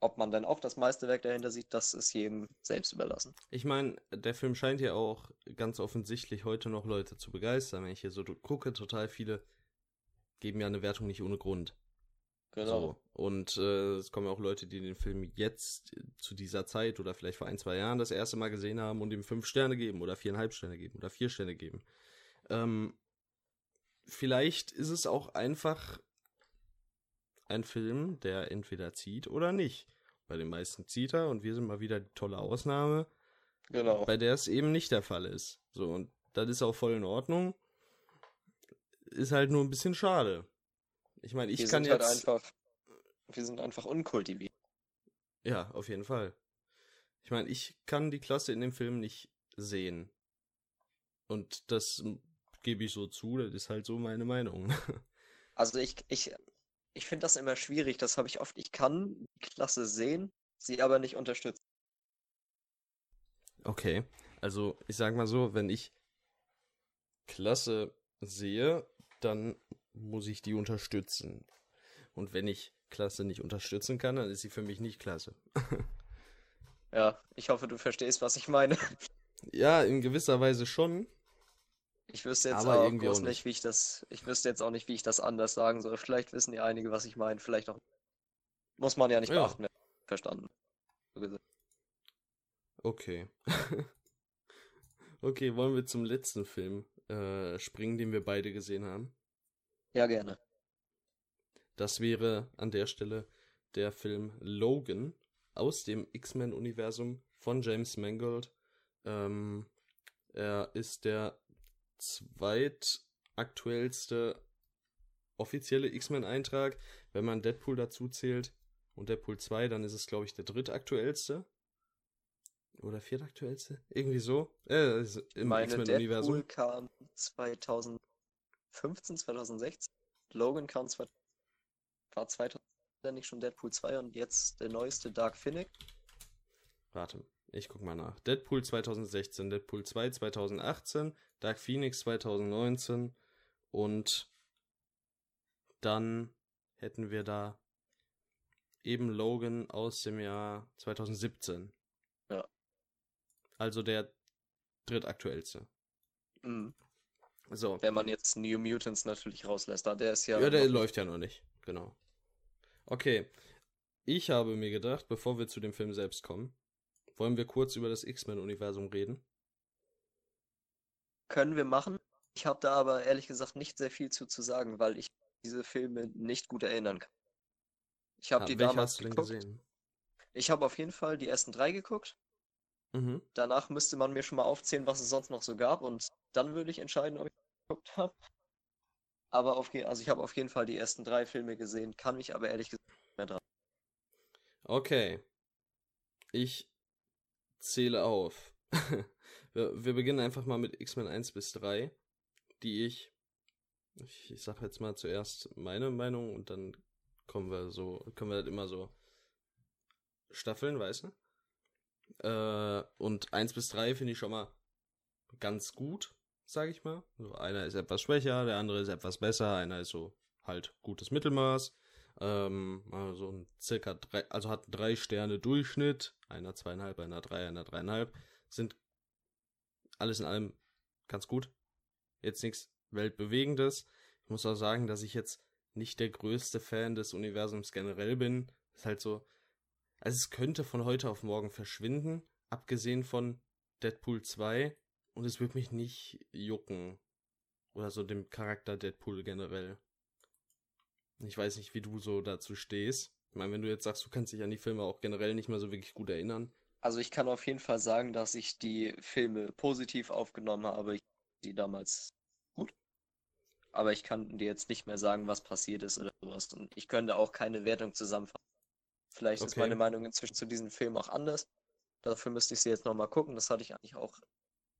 S2: Ob man dann auch das Meisterwerk dahinter sieht, das ist jedem selbst überlassen.
S1: Ich meine, der Film scheint ja auch ganz offensichtlich heute noch Leute zu begeistern. Wenn ich hier so gucke, total viele geben ja eine Wertung nicht ohne Grund. Genau. So. Und äh, es kommen ja auch Leute, die den Film jetzt zu dieser Zeit oder vielleicht vor ein, zwei Jahren das erste Mal gesehen haben und ihm fünf Sterne geben oder viereinhalb Sterne geben oder vier Sterne geben. Ähm, vielleicht ist es auch einfach ein Film, der entweder zieht oder nicht. Bei den meisten zieht er und wir sind mal wieder die tolle Ausnahme. Genau. Bei der es eben nicht der Fall ist. So, und das ist auch voll in Ordnung. Ist halt nur ein bisschen schade. Ich meine, ich wir kann halt
S2: jetzt. Halt einfach, wir sind einfach unkultiviert.
S1: Ja, auf jeden Fall. Ich meine, ich kann die Klasse in dem Film nicht sehen. Und das gebe ich so zu, das ist halt so meine Meinung.
S2: Also ich, ich, ich finde das immer schwierig, das habe ich oft. Ich kann die Klasse sehen, sie aber nicht unterstützen.
S1: Okay, also ich sag mal so, wenn ich Klasse sehe, dann muss ich die unterstützen. Und wenn ich Klasse nicht unterstützen kann, dann ist sie für mich nicht Klasse.
S2: ja, ich hoffe, du verstehst, was ich meine.
S1: Ja, in gewisser Weise schon.
S2: Ich wüsste jetzt aber auch bloß nicht, wie ich das. Ich wüsste jetzt auch nicht, wie ich das anders sagen soll. Vielleicht wissen ja einige, was ich meine. Vielleicht auch. Muss man ja nicht ja. beachten. Verstanden.
S1: Okay. okay, wollen wir zum letzten Film äh, springen, den wir beide gesehen haben?
S2: Ja, gerne.
S1: Das wäre an der Stelle der Film Logan aus dem X-Men-Universum von James Mangold. Ähm, er ist der zweitaktuellste offizielle X-Men-Eintrag. Wenn man Deadpool dazu zählt und Deadpool 2, dann ist es, glaube ich, der drittaktuellste. Oder viertaktuellste? Irgendwie so. Äh,
S2: im X-Men-Universum. Deadpool kam 2015, 2016. Logan kam zwar war 2000 nicht schon Deadpool 2 und jetzt der neueste Dark Phoenix.
S1: Warte, ich guck mal nach. Deadpool 2016, Deadpool 2 2018, Dark Phoenix 2019 und dann hätten wir da eben Logan aus dem Jahr 2017. Ja. Also der drittaktuellste.
S2: Mhm. So. Wenn man jetzt New Mutants natürlich rauslässt, da der ist ja.
S1: Ja, der läuft ja noch nicht, genau. Okay. Ich habe mir gedacht, bevor wir zu dem Film selbst kommen, wollen wir kurz über das X-Men-Universum reden?
S2: Können wir machen. Ich habe da aber ehrlich gesagt nicht sehr viel zu, zu sagen, weil ich diese Filme nicht gut erinnern kann. Ich habe ja, die damals hast du geguckt. gesehen? Ich habe auf jeden Fall die ersten drei geguckt. Mhm. Danach müsste man mir schon mal aufzählen, was es sonst noch so gab und dann würde ich entscheiden, ob ich geguckt habe. Aber auf, also ich habe auf jeden Fall die ersten drei Filme gesehen, kann mich aber ehrlich gesagt nicht mehr dran.
S1: Okay. Ich zähle auf. wir, wir, beginnen einfach mal mit X-Men 1 bis 3, die ich, ich, ich sag jetzt mal zuerst meine Meinung und dann kommen wir so, können wir das immer so staffeln, weißt du? Äh, und 1 bis 3 finde ich schon mal ganz gut, sage ich mal. Also einer ist etwas schwächer, der andere ist etwas besser, einer ist so halt gutes Mittelmaß. Ähm, also ein circa drei, also hat drei Sterne Durchschnitt, einer zweieinhalb, einer drei, einer dreieinhalb, sind alles in allem ganz gut. Jetzt nichts Weltbewegendes. Ich muss auch sagen, dass ich jetzt nicht der größte Fan des Universums generell bin. Ist halt so, also es könnte von heute auf morgen verschwinden, abgesehen von Deadpool 2 und es wird mich nicht jucken. Oder so dem Charakter Deadpool generell. Ich weiß nicht, wie du so dazu stehst. Ich meine, wenn du jetzt sagst, du kannst dich an die Filme auch generell nicht mehr so wirklich gut erinnern.
S2: Also ich kann auf jeden Fall sagen, dass ich die Filme positiv aufgenommen habe. Ich die damals gut. Aber ich kann dir jetzt nicht mehr sagen, was passiert ist oder sowas. Und ich könnte auch keine Wertung zusammenfassen. Vielleicht okay. ist meine Meinung inzwischen zu diesen Filmen auch anders. Dafür müsste ich sie jetzt nochmal gucken. Das hatte ich eigentlich auch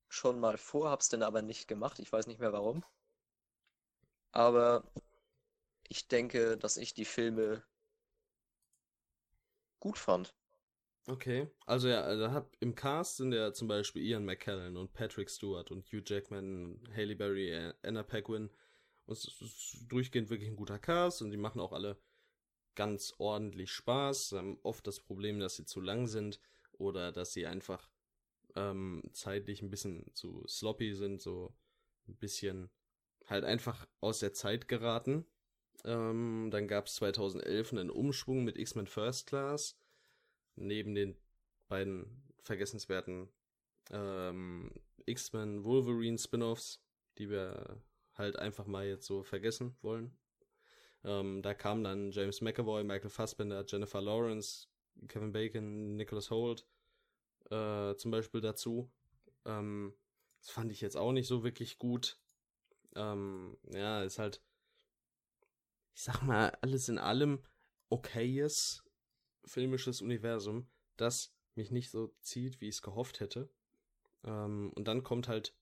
S2: schon mal vor, hab's denn aber nicht gemacht. Ich weiß nicht mehr warum. Aber ich denke, dass ich die Filme gut fand.
S1: Okay, also ja, also hab, im Cast sind ja zum Beispiel Ian McKellen und Patrick Stewart und Hugh Jackman, Haley Berry, Anna Paquin. Und es ist durchgehend wirklich ein guter Cast und die machen auch alle ganz ordentlich Spaß, haben oft das Problem, dass sie zu lang sind oder dass sie einfach ähm, zeitlich ein bisschen zu sloppy sind, so ein bisschen halt einfach aus der Zeit geraten. Ähm, dann gab es 2011 einen Umschwung mit X-Men First Class. Neben den beiden vergessenswerten ähm, X-Men Wolverine Spin-offs, die wir halt einfach mal jetzt so vergessen wollen. Ähm, da kamen dann James McAvoy, Michael Fassbender, Jennifer Lawrence, Kevin Bacon, Nicholas Holt äh, zum Beispiel dazu. Ähm, das fand ich jetzt auch nicht so wirklich gut. Ähm, ja, ist halt, ich sag mal, alles in allem okayes filmisches Universum, das mich nicht so zieht, wie ich es gehofft hätte. Ähm, und dann kommt halt,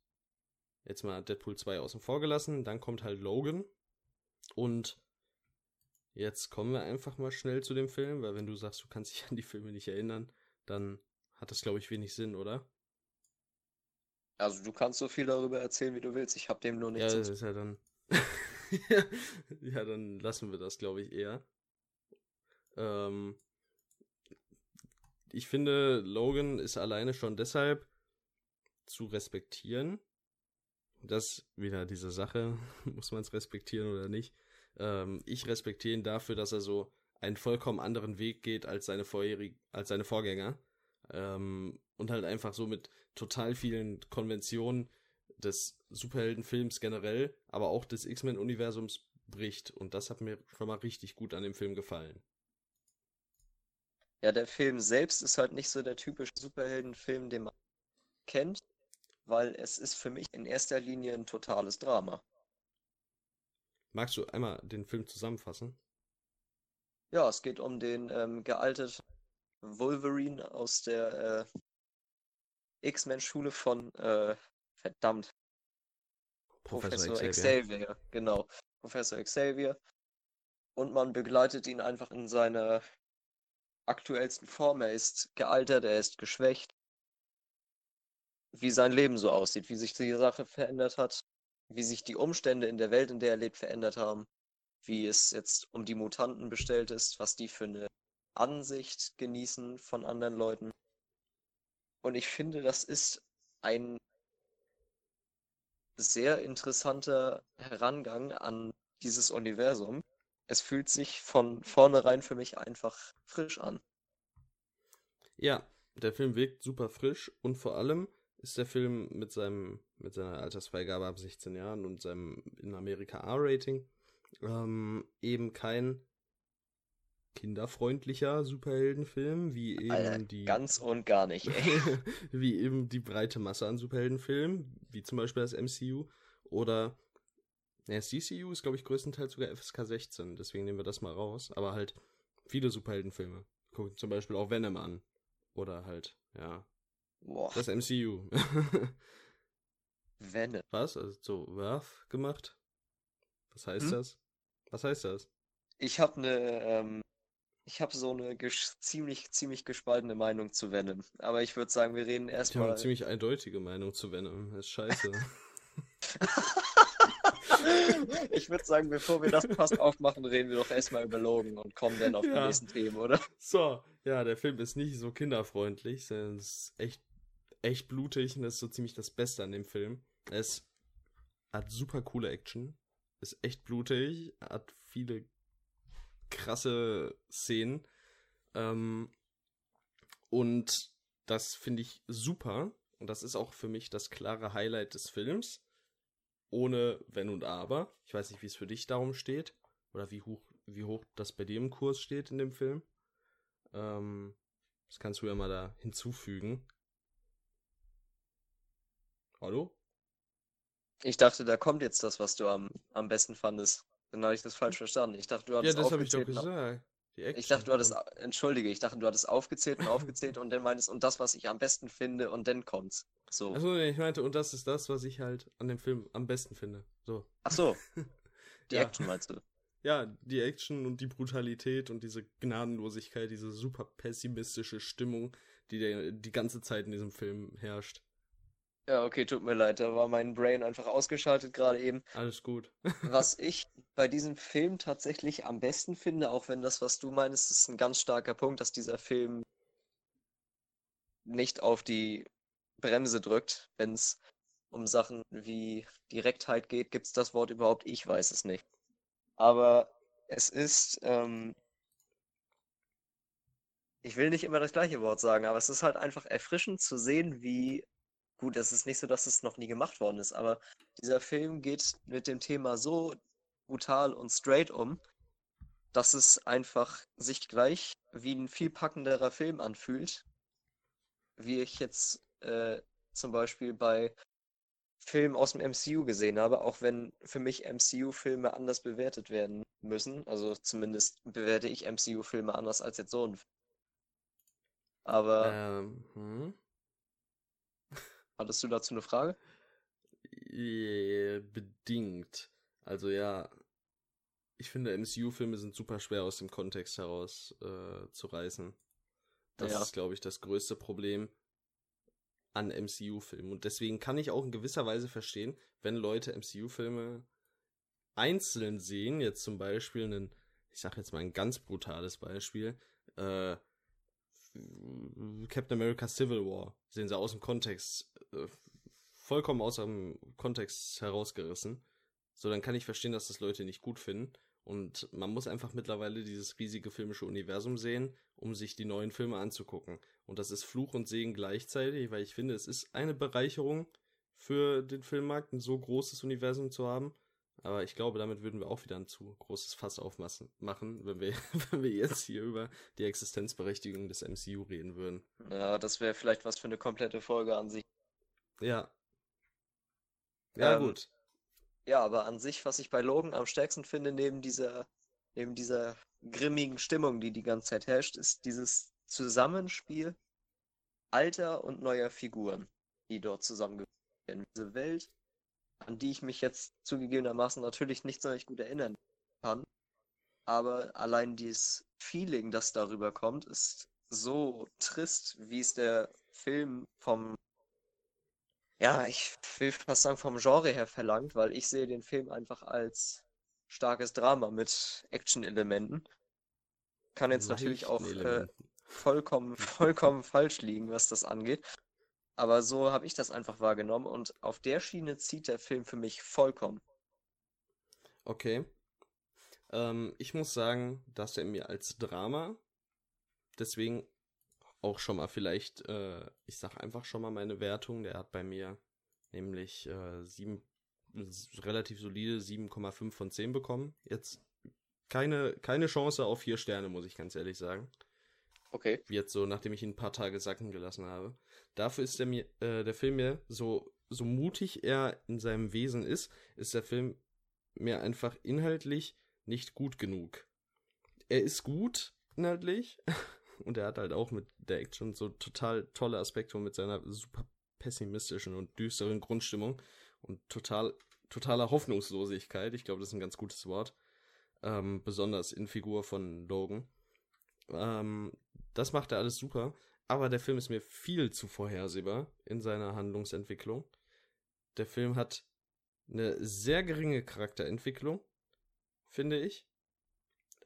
S1: jetzt mal Deadpool 2 außen vor gelassen, dann kommt halt Logan. Und jetzt kommen wir einfach mal schnell zu dem Film, weil wenn du sagst, du kannst dich an die Filme nicht erinnern, dann hat das, glaube ich, wenig Sinn, oder?
S2: Also du kannst so viel darüber erzählen, wie du willst. Ich habe dem nur nichts.
S1: Ja, das ist ja dann. ja, dann lassen wir das, glaube ich, eher. Ähm, ich finde, Logan ist alleine schon deshalb zu respektieren. Das wieder diese Sache, muss man es respektieren oder nicht. Ähm, ich respektiere ihn dafür, dass er so einen vollkommen anderen Weg geht als seine vorherig als seine Vorgänger. Ähm, und halt einfach so mit total vielen Konventionen des Superheldenfilms generell, aber auch des X-Men-Universums bricht. Und das hat mir schon mal richtig gut an dem Film gefallen.
S2: Ja, der Film selbst ist halt nicht so der typische Superheldenfilm, den man kennt, weil es ist für mich in erster Linie ein totales Drama.
S1: Magst du einmal den Film zusammenfassen?
S2: Ja, es geht um den ähm, gealteten Wolverine aus der äh, X-Men-Schule von, äh, verdammt. Professor, Professor Xavier. Xavier. Genau. Professor Xavier. Und man begleitet ihn einfach in seiner aktuellsten Form. Er ist gealtert, er ist geschwächt. Wie sein Leben so aussieht, wie sich die Sache verändert hat, wie sich die Umstände in der Welt, in der er lebt, verändert haben, wie es jetzt um die Mutanten bestellt ist, was die für eine Ansicht genießen von anderen Leuten. Und ich finde, das ist ein sehr interessanter Herangang an dieses Universum. Es fühlt sich von vornherein für mich einfach frisch an.
S1: Ja, der Film wirkt super frisch und vor allem ist der Film mit seinem mit seiner Altersfreigabe ab 16 Jahren und seinem in Amerika R-Rating ähm, eben kein kinderfreundlicher Superheldenfilm, wie eben Alter, die.
S2: Ganz und gar nicht, ey.
S1: wie eben die breite Masse an Superheldenfilmen, wie zum Beispiel das MCU. Oder. Ja, CCU ist, glaube ich, größtenteils sogar FSK 16, deswegen nehmen wir das mal raus. Aber halt viele Superheldenfilme. Gucken zum Beispiel auch Venom an. Oder halt, ja. Boah. Das MCU.
S2: Venom.
S1: Was? Also so Werf gemacht? Was heißt hm? das? Was heißt das?
S2: Ich habe eine ähm, ich habe so eine ziemlich, ziemlich gespaltene Meinung zu Venom. Aber ich würde sagen, wir reden erstmal. Ich habe
S1: eine ziemlich eindeutige Meinung zu Venom. Das ist scheiße.
S2: ich würde sagen, bevor wir das Pass aufmachen, reden wir doch erstmal über Logan und kommen dann auf ja. die nächsten Themen, oder?
S1: So, ja, der Film ist nicht so kinderfreundlich, sondern es ist echt, echt blutig und das ist so ziemlich das Beste an dem Film. Es hat super coole Action, ist echt blutig, hat viele krasse Szenen. Ähm, und das finde ich super. Und das ist auch für mich das klare Highlight des Films. Ohne Wenn und Aber. Ich weiß nicht, wie es für dich darum steht. Oder wie hoch, wie hoch das bei dir im Kurs steht in dem Film. Ähm, das kannst du ja mal da hinzufügen. Hallo?
S2: Ich dachte, da kommt jetzt das, was du am, am besten fandest. Dann habe ich das falsch verstanden. Ich dachte, du hattest
S1: Ja, das habe ich doch gesagt.
S2: ich dachte, du hattest, entschuldige, ich dachte, du hattest aufgezählt und aufgezählt und dann meintest, und das, was ich am besten finde, und dann kommt's. So.
S1: Achso, nee, ich meinte, und das ist das, was ich halt an dem Film am besten finde. So.
S2: Ach so. Die ja. Action meinst du?
S1: Ja, die Action und die Brutalität und diese Gnadenlosigkeit, diese super pessimistische Stimmung, die der, die ganze Zeit in diesem Film herrscht.
S2: Ja, okay, tut mir leid, da war mein Brain einfach ausgeschaltet gerade eben.
S1: Alles gut.
S2: Was ich bei diesem Film tatsächlich am besten finde, auch wenn das, was du meinst, ist ein ganz starker Punkt, dass dieser Film nicht auf die Bremse drückt, wenn es um Sachen wie Direktheit geht. Gibt es das Wort überhaupt? Ich weiß es nicht. Aber es ist, ähm, ich will nicht immer das gleiche Wort sagen, aber es ist halt einfach erfrischend zu sehen, wie Gut, es ist nicht so, dass es noch nie gemacht worden ist, aber dieser Film geht mit dem Thema so brutal und straight um, dass es einfach sich gleich wie ein viel packenderer Film anfühlt, wie ich jetzt äh, zum Beispiel bei Filmen aus dem MCU gesehen habe, auch wenn für mich MCU-Filme anders bewertet werden müssen. Also zumindest bewerte ich MCU-Filme anders als jetzt so ein Film. Aber ähm, hm? Hattest du dazu eine Frage?
S1: Yeah, bedingt. Also ja, ich finde MCU-Filme sind super schwer aus dem Kontext heraus äh, zu reißen. Das ja. ist, glaube ich, das größte Problem an MCU-Filmen. Und deswegen kann ich auch in gewisser Weise verstehen, wenn Leute MCU-Filme einzeln sehen, jetzt zum Beispiel einen, ich sag jetzt mal ein ganz brutales Beispiel, äh, Captain America Civil War sehen sie aus dem Kontext, äh, vollkommen aus dem Kontext herausgerissen. So, dann kann ich verstehen, dass das Leute nicht gut finden. Und man muss einfach mittlerweile dieses riesige filmische Universum sehen, um sich die neuen Filme anzugucken. Und das ist Fluch und Segen gleichzeitig, weil ich finde, es ist eine Bereicherung für den Filmmarkt, ein so großes Universum zu haben. Aber ich glaube, damit würden wir auch wieder ein zu großes Fass aufmachen, wenn wir, wenn wir jetzt hier über die Existenzberechtigung des MCU reden würden.
S2: Ja, das wäre vielleicht was für eine komplette Folge an sich.
S1: Ja. Ja, ähm, gut.
S2: Ja, aber an sich, was ich bei Logan am stärksten finde, neben dieser, neben dieser grimmigen Stimmung, die die ganze Zeit herrscht, ist dieses Zusammenspiel alter und neuer Figuren, die dort zusammengeführt werden. Diese Welt an die ich mich jetzt zugegebenermaßen natürlich nicht so gut erinnern kann. Aber allein dieses Feeling, das darüber kommt, ist so trist, wie es der Film vom, ja, ich will fast sagen, vom Genre her verlangt, weil ich sehe den Film einfach als starkes Drama mit Action-Elementen. Kann jetzt natürlich auch äh, vollkommen, vollkommen falsch liegen, was das angeht. Aber so habe ich das einfach wahrgenommen und auf der Schiene zieht der Film für mich vollkommen.
S1: Okay. Ähm, ich muss sagen, dass er mir als Drama, deswegen auch schon mal vielleicht, äh, ich sag einfach schon mal meine Wertung, der hat bei mir nämlich äh, sieben, relativ solide 7,5 von 10 bekommen. Jetzt keine, keine Chance auf vier Sterne, muss ich ganz ehrlich sagen.
S2: Okay.
S1: Jetzt so, nachdem ich ihn ein paar Tage sacken gelassen habe. Dafür ist der, mir, äh, der Film mir, so, so mutig er in seinem Wesen ist, ist der Film mir einfach inhaltlich nicht gut genug. Er ist gut, inhaltlich. Und er hat halt auch mit der Action so total tolle Aspekte und mit seiner super pessimistischen und düsteren Grundstimmung und total, totaler Hoffnungslosigkeit. Ich glaube, das ist ein ganz gutes Wort. Ähm, besonders in Figur von Logan. Ähm, das macht er alles super, aber der Film ist mir viel zu vorhersehbar in seiner Handlungsentwicklung. Der Film hat eine sehr geringe Charakterentwicklung, finde ich.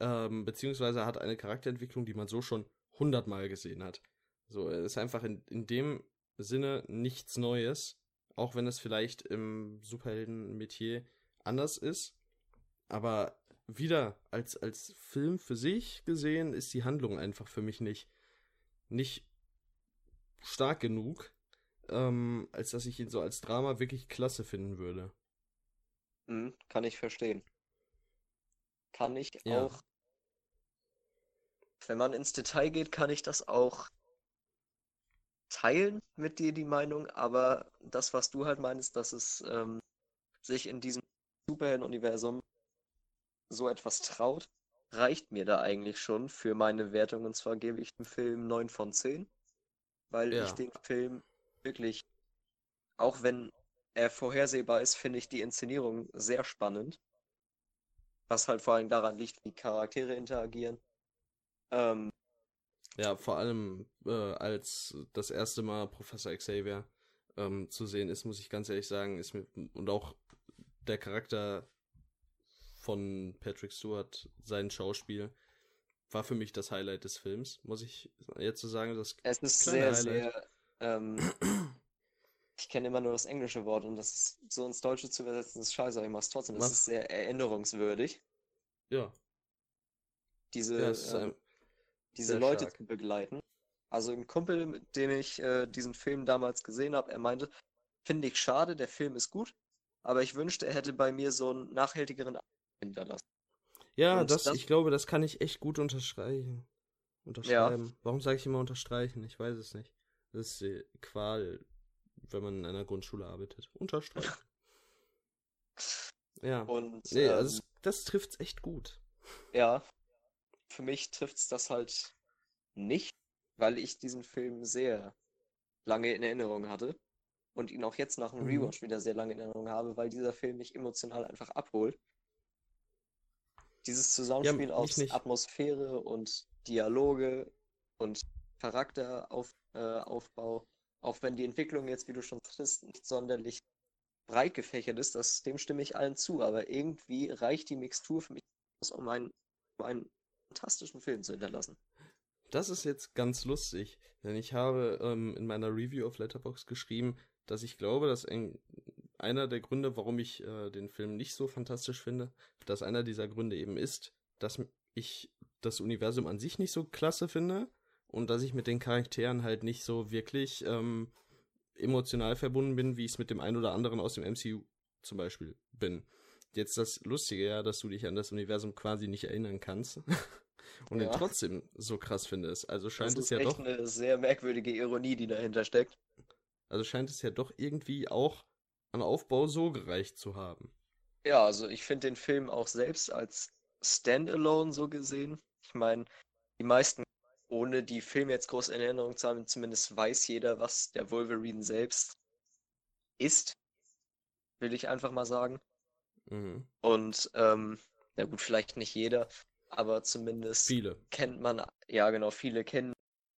S1: Ähm, beziehungsweise hat eine Charakterentwicklung, die man so schon hundertmal gesehen hat. So, er ist einfach in, in dem Sinne nichts Neues, auch wenn es vielleicht im Superhelden-Metier anders ist. Aber wieder als, als Film für sich gesehen ist die Handlung einfach für mich nicht, nicht stark genug, ähm, als dass ich ihn so als Drama wirklich klasse finden würde.
S2: Mhm, kann ich verstehen. Kann ich ja. auch. Wenn man ins Detail geht, kann ich das auch teilen mit dir die Meinung, aber das, was du halt meinst, dass es ähm, sich in diesem Superhelden-Universum so etwas traut, reicht mir da eigentlich schon für meine Wertung. Und zwar gebe ich dem Film 9 von 10, weil ja. ich den Film wirklich, auch wenn er vorhersehbar ist, finde ich die Inszenierung sehr spannend. Was halt vor allem daran liegt, wie Charaktere interagieren. Ähm,
S1: ja, vor allem äh, als das erste Mal Professor Xavier äh, ähm, zu sehen ist, muss ich ganz ehrlich sagen, ist mir, und auch der Charakter von Patrick Stewart, sein Schauspiel, war für mich das Highlight des Films, muss ich jetzt so sagen. Das
S2: es ist sehr, Highlight. sehr, ähm, ich kenne immer nur das englische Wort und das ist so ins Deutsche zu übersetzen, ist scheiße, aber ich mach's trotzdem. Das ist sehr erinnerungswürdig.
S1: Ja.
S2: Diese, ja, äh, diese Leute stark. zu begleiten. Also ein Kumpel, mit dem ich äh, diesen Film damals gesehen habe, er meinte, finde ich schade, der Film ist gut, aber ich wünschte, er hätte bei mir so einen nachhaltigeren hinterlassen.
S1: Ja, das, das, ich glaube, das kann ich echt gut unterstreichen. Unterschreiben. Ja. Warum sage ich immer unterstreichen? Ich weiß es nicht. Das ist die Qual, wenn man in einer Grundschule arbeitet. Unterstreichen. ja. Und, nee, also ähm, das trifft's echt gut.
S2: Ja. Für mich trifft's das halt nicht weil ich diesen Film sehr lange in Erinnerung hatte und ihn auch jetzt nach dem mhm. Rewatch wieder sehr lange in Erinnerung habe, weil dieser Film mich emotional einfach abholt. Dieses Zusammenspiel ja, aus nicht. Atmosphäre und Dialoge und Charakteraufbau, äh, auch wenn die Entwicklung jetzt, wie du schon sagtest, nicht sonderlich breit gefächert ist, das, dem stimme ich allen zu, aber irgendwie reicht die Mixtur für mich aus, um einen, um einen fantastischen Film zu hinterlassen.
S1: Das ist jetzt ganz lustig, denn ich habe ähm, in meiner Review auf Letterbox geschrieben, dass ich glaube, dass ein, einer der Gründe, warum ich äh, den Film nicht so fantastisch finde, dass einer dieser Gründe eben ist, dass ich das Universum an sich nicht so klasse finde und dass ich mit den Charakteren halt nicht so wirklich ähm, emotional verbunden bin, wie ich es mit dem einen oder anderen aus dem MCU zum Beispiel bin. Jetzt das Lustige ja, dass du dich an das Universum quasi nicht erinnern kannst. und ja. ihn trotzdem so krass findest. Also scheint es ja doch. Das
S2: ist eine sehr merkwürdige Ironie, die dahinter steckt.
S1: Also scheint es ja doch irgendwie auch an Aufbau so gereicht zu haben.
S2: Ja, also ich finde den Film auch selbst als Standalone so gesehen. Ich meine, die meisten, ohne die Filme jetzt groß in Erinnerung zu haben, zumindest weiß jeder, was der Wolverine selbst ist. Will ich einfach mal sagen. Mhm. Und, ähm, ja gut, vielleicht nicht jeder, aber zumindest
S1: viele.
S2: kennt man, ja genau, viele kennen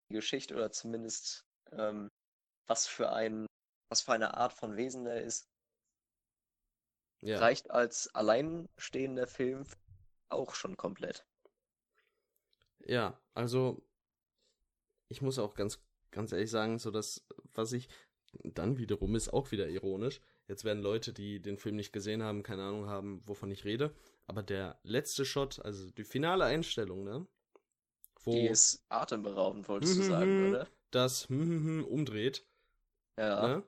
S2: die Geschichte oder zumindest ähm, was für ein, was für eine Art von Wesen er ist. Ja. Reicht als alleinstehender Film auch schon komplett.
S1: Ja, also ich muss auch ganz, ganz ehrlich sagen, so dass, was ich dann wiederum ist auch wieder ironisch. Jetzt werden Leute, die den Film nicht gesehen haben, keine Ahnung haben, wovon ich rede. Aber der letzte Shot, also die finale Einstellung, ne?
S2: Wo die ist atemberaubend, wolltest du sagen, oder?
S1: Das umdreht. Ja. Ne?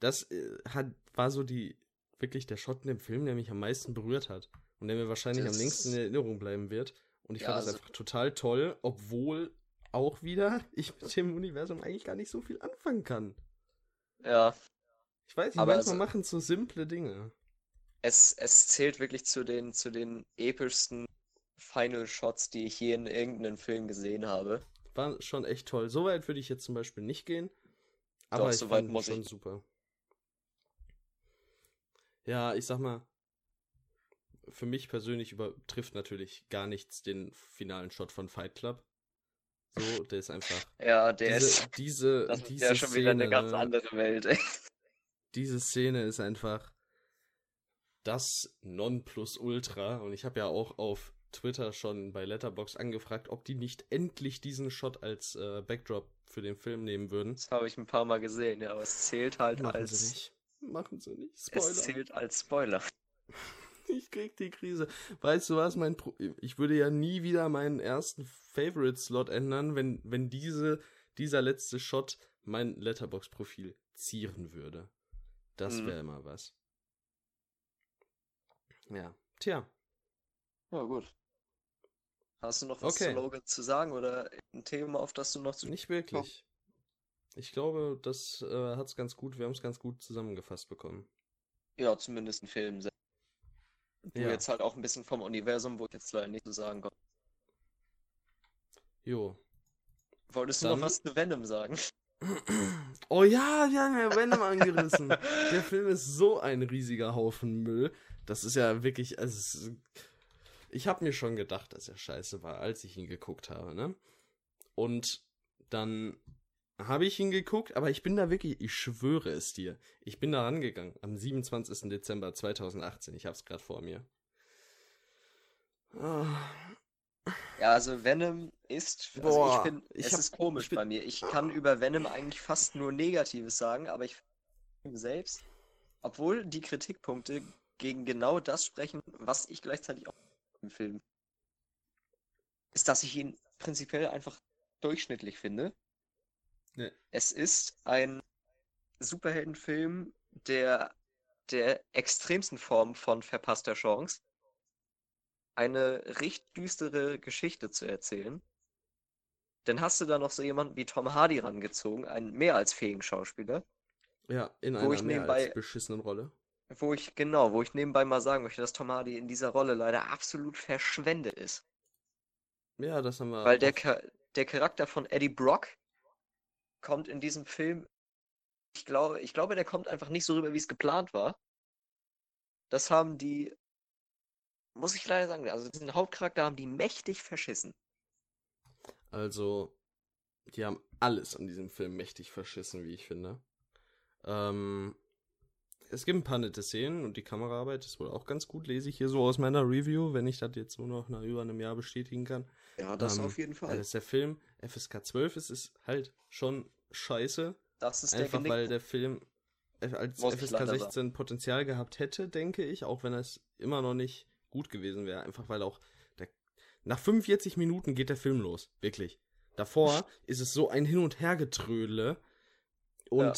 S1: Das äh, hat, war so die, wirklich der Shot in dem Film, der mich am meisten berührt hat. Und der mir wahrscheinlich das am längsten in Erinnerung bleiben wird. Und ich ja, fand das also einfach total toll, obwohl auch wieder ich mit dem Universum eigentlich gar nicht so viel anfangen kann.
S2: Ja.
S1: Ich weiß nicht, aber manchmal also, machen so simple Dinge
S2: es, es zählt wirklich zu den, zu den epischsten Final Shots, die ich je in irgendeinem Film gesehen habe.
S1: War schon echt toll. So weit würde ich jetzt zum Beispiel nicht gehen. Aber Doch, ich so fand muss schon ich. super. Ja, ich sag mal, für mich persönlich übertrifft natürlich gar nichts den finalen Shot von Fight Club. So, der ist einfach.
S2: ja, der
S1: diese,
S2: ist.
S1: Diese,
S2: das
S1: diese
S2: ist ja schon Szene, wieder eine ganz andere Welt, ey.
S1: Diese Szene ist einfach das Nonplusultra. Und ich habe ja auch auf Twitter schon bei Letterbox angefragt, ob die nicht endlich diesen Shot als äh, Backdrop für den Film nehmen würden.
S2: Das habe ich ein paar Mal gesehen, ja, aber es zählt halt
S1: Machen
S2: als.
S1: Sie nicht. Machen Sie nicht. Spoiler.
S2: Es zählt als Spoiler.
S1: ich krieg die Krise. Weißt du was, mein Pro ich würde ja nie wieder meinen ersten Favorite-Slot ändern, wenn, wenn diese, dieser letzte Shot mein Letterbox-Profil zieren würde. Das wäre hm. immer was. Ja. Tja.
S2: Ja, gut. Hast du noch was okay. zu Logan zu sagen oder ein Thema, auf das du noch zu.
S1: Nicht wirklich. Ich glaube, das äh, hat es ganz gut, wir haben es ganz gut zusammengefasst bekommen.
S2: Ja, zumindest ein Film. Du ja. jetzt halt auch ein bisschen vom Universum, wo ich jetzt leider nicht zu sagen komme.
S1: Jo.
S2: Wolltest du Dann... noch was zu Venom sagen?
S1: Oh ja, wir haben ja Venom angerissen. Der Film ist so ein riesiger Haufen Müll. Das ist ja wirklich, also, ich habe mir schon gedacht, dass er scheiße war, als ich ihn geguckt habe, ne? Und dann habe ich ihn geguckt, aber ich bin da wirklich, ich schwöre es dir, ich bin da rangegangen am 27. Dezember 2018. Ich habe es gerade vor mir.
S2: Oh. Ja, also Venom ist, also Boah, ich finde, es hab, ist komisch bin, bei mir. Ich kann über Venom eigentlich fast nur Negatives sagen, aber ich selbst, obwohl die Kritikpunkte gegen genau das sprechen, was ich gleichzeitig auch im Film, ist, dass ich ihn prinzipiell einfach durchschnittlich finde. Nee. Es ist ein Superheldenfilm der, der extremsten Form von verpasster Chance, eine recht düstere Geschichte zu erzählen. Dann hast du da noch so jemanden wie Tom Hardy rangezogen, einen mehr als fähigen Schauspieler.
S1: Ja, in einer nebenbei, beschissenen Rolle.
S2: Wo ich, genau, wo ich nebenbei mal sagen möchte, dass Tom Hardy in dieser Rolle leider absolut verschwendet ist.
S1: Ja, das haben wir.
S2: Weil der, der Charakter von Eddie Brock kommt in diesem Film, ich glaube, ich glaube, der kommt einfach nicht so rüber, wie es geplant war. Das haben die, muss ich leider sagen, also diesen Hauptcharakter haben die mächtig verschissen.
S1: Also, die haben alles an diesem Film mächtig verschissen, wie ich finde. Ähm, es gibt ein paar nette Szenen und die Kameraarbeit ist wohl auch ganz gut, lese ich hier so aus meiner Review, wenn ich das jetzt so noch nach über einem Jahr bestätigen kann.
S2: Ja, das ähm, auf jeden Fall.
S1: Dass der Film FSK 12 ist, ist halt schon scheiße.
S2: Das ist
S1: Einfach der weil der Film als Muss FSK 16 sagen. Potenzial gehabt hätte, denke ich, auch wenn es immer noch nicht gut gewesen wäre. Einfach weil auch der, nach 45 Minuten geht der Film los, wirklich. Davor ist es so ein Hin- und Hergetrödle und ja.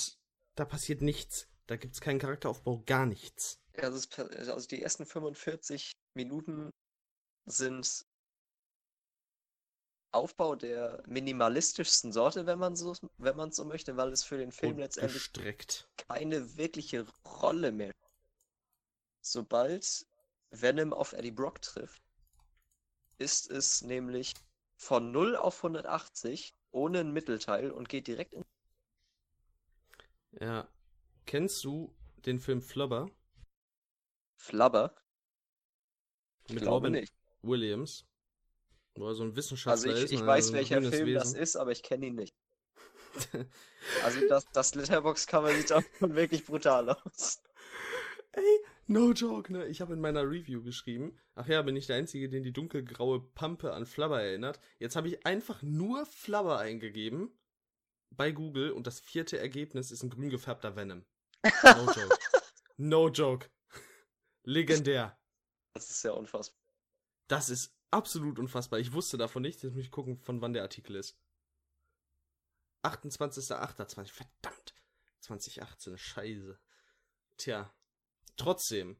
S1: da passiert nichts. Da gibt es keinen Charakteraufbau, gar nichts.
S2: Also, also die ersten 45 Minuten sind Aufbau der minimalistischsten Sorte, wenn man so, wenn man so möchte, weil es für den Film Und letztendlich
S1: gestreckt.
S2: keine wirkliche Rolle mehr. Sobald Venom auf Eddie Brock trifft, ist es nämlich von 0 auf 180 ohne ein Mittelteil und geht direkt in.
S1: Ja, Kennst du den Film Flubber?
S2: Flubber?
S1: Mit Robin nicht. Williams. Wo er so ein Wissenschaftler
S2: also ich, ich ist. weiß, welcher Film Wesen. das ist, aber ich kenne ihn nicht. also das, das Letterbox-Cover sieht auch wirklich brutal aus.
S1: Ey, no joke, ne? Ich habe in meiner Review geschrieben, ach ja, bin ich der Einzige, den die dunkelgraue Pampe an Flubber erinnert. Jetzt habe ich einfach nur Flubber eingegeben bei Google und das vierte Ergebnis ist ein grün gefärbter Venom. No joke. No joke. Legendär.
S2: Das ist ja unfassbar.
S1: Das ist absolut unfassbar. Ich wusste davon nicht. Jetzt muss ich gucken, von wann der Artikel ist. 28.08.20. Verdammt. 2018. Scheiße. Tja. Trotzdem.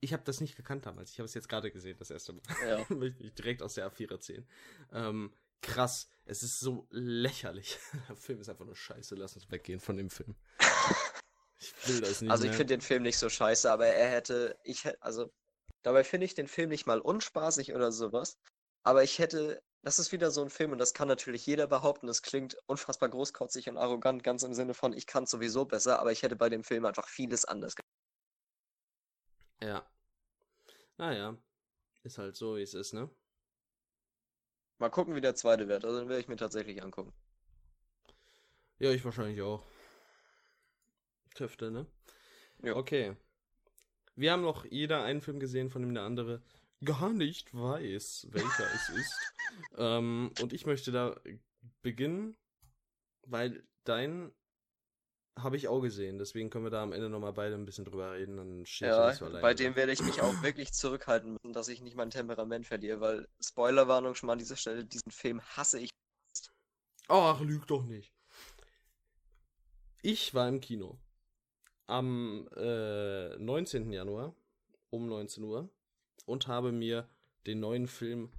S1: Ich habe das nicht gekannt damals. Ich habe es jetzt gerade gesehen, das erste Mal. Ja. Möchte ich direkt aus der A4 erzählen. Ähm, krass. Es ist so lächerlich. Der Film ist einfach nur scheiße. Lass uns weggehen von dem Film.
S2: Ich will das nicht. Also, ich finde den Film nicht so scheiße, aber er hätte. Ich also. Dabei finde ich den Film nicht mal unspaßig oder sowas. Aber ich hätte. Das ist wieder so ein Film und das kann natürlich jeder behaupten. Das klingt unfassbar großkotzig und arrogant, ganz im Sinne von, ich kann es sowieso besser, aber ich hätte bei dem Film einfach vieles anders gemacht.
S1: Ja. Naja. Ist halt so, wie es ist, ne?
S2: Mal gucken, wie der zweite wird. Also den werde ich mir tatsächlich angucken.
S1: Ja, ich wahrscheinlich auch. Töfte, ne? Ja. Okay. Wir haben noch jeder einen Film gesehen, von dem der andere gar nicht weiß, welcher es ist. Ähm, und ich möchte da beginnen, weil dein habe ich auch gesehen, deswegen können wir da am Ende nochmal beide ein bisschen drüber reden, dann
S2: ja, so allein. Bei dem werde ich mich auch wirklich zurückhalten müssen, dass ich nicht mein Temperament verliere, weil Spoilerwarnung schon mal an dieser Stelle, diesen Film hasse ich.
S1: Ach, lüg doch nicht. Ich war im Kino am äh, 19. Januar um 19 Uhr und habe mir den neuen Film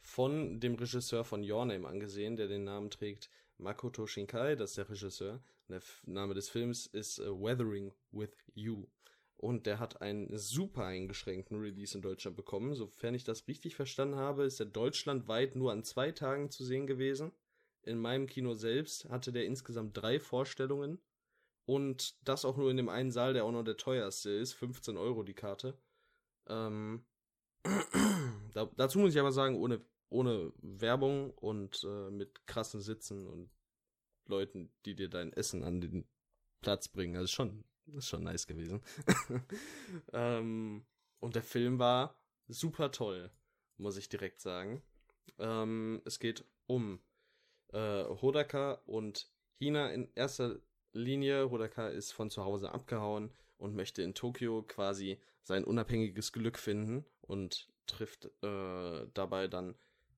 S1: von dem Regisseur von Your Name angesehen, der den Namen trägt Makoto Shinkai, das ist der Regisseur. Der Name des Films ist uh, Weathering with You. Und der hat einen super eingeschränkten Release in Deutschland bekommen. Sofern ich das richtig verstanden habe, ist er deutschlandweit nur an zwei Tagen zu sehen gewesen. In meinem Kino selbst hatte der insgesamt drei Vorstellungen. Und das auch nur in dem einen Saal, der auch noch der teuerste ist. 15 Euro die Karte. Ähm, da, dazu muss ich aber sagen, ohne, ohne Werbung und äh, mit krassen Sitzen und Leuten, die dir dein Essen an den Platz bringen. Also schon, ist schon nice gewesen. ähm, und der Film war super toll, muss ich direkt sagen. Ähm, es geht um äh, Hodaka und Hina in erster Linie. Hodaka ist von zu Hause abgehauen und möchte in Tokio quasi sein unabhängiges Glück finden und trifft äh, dabei dann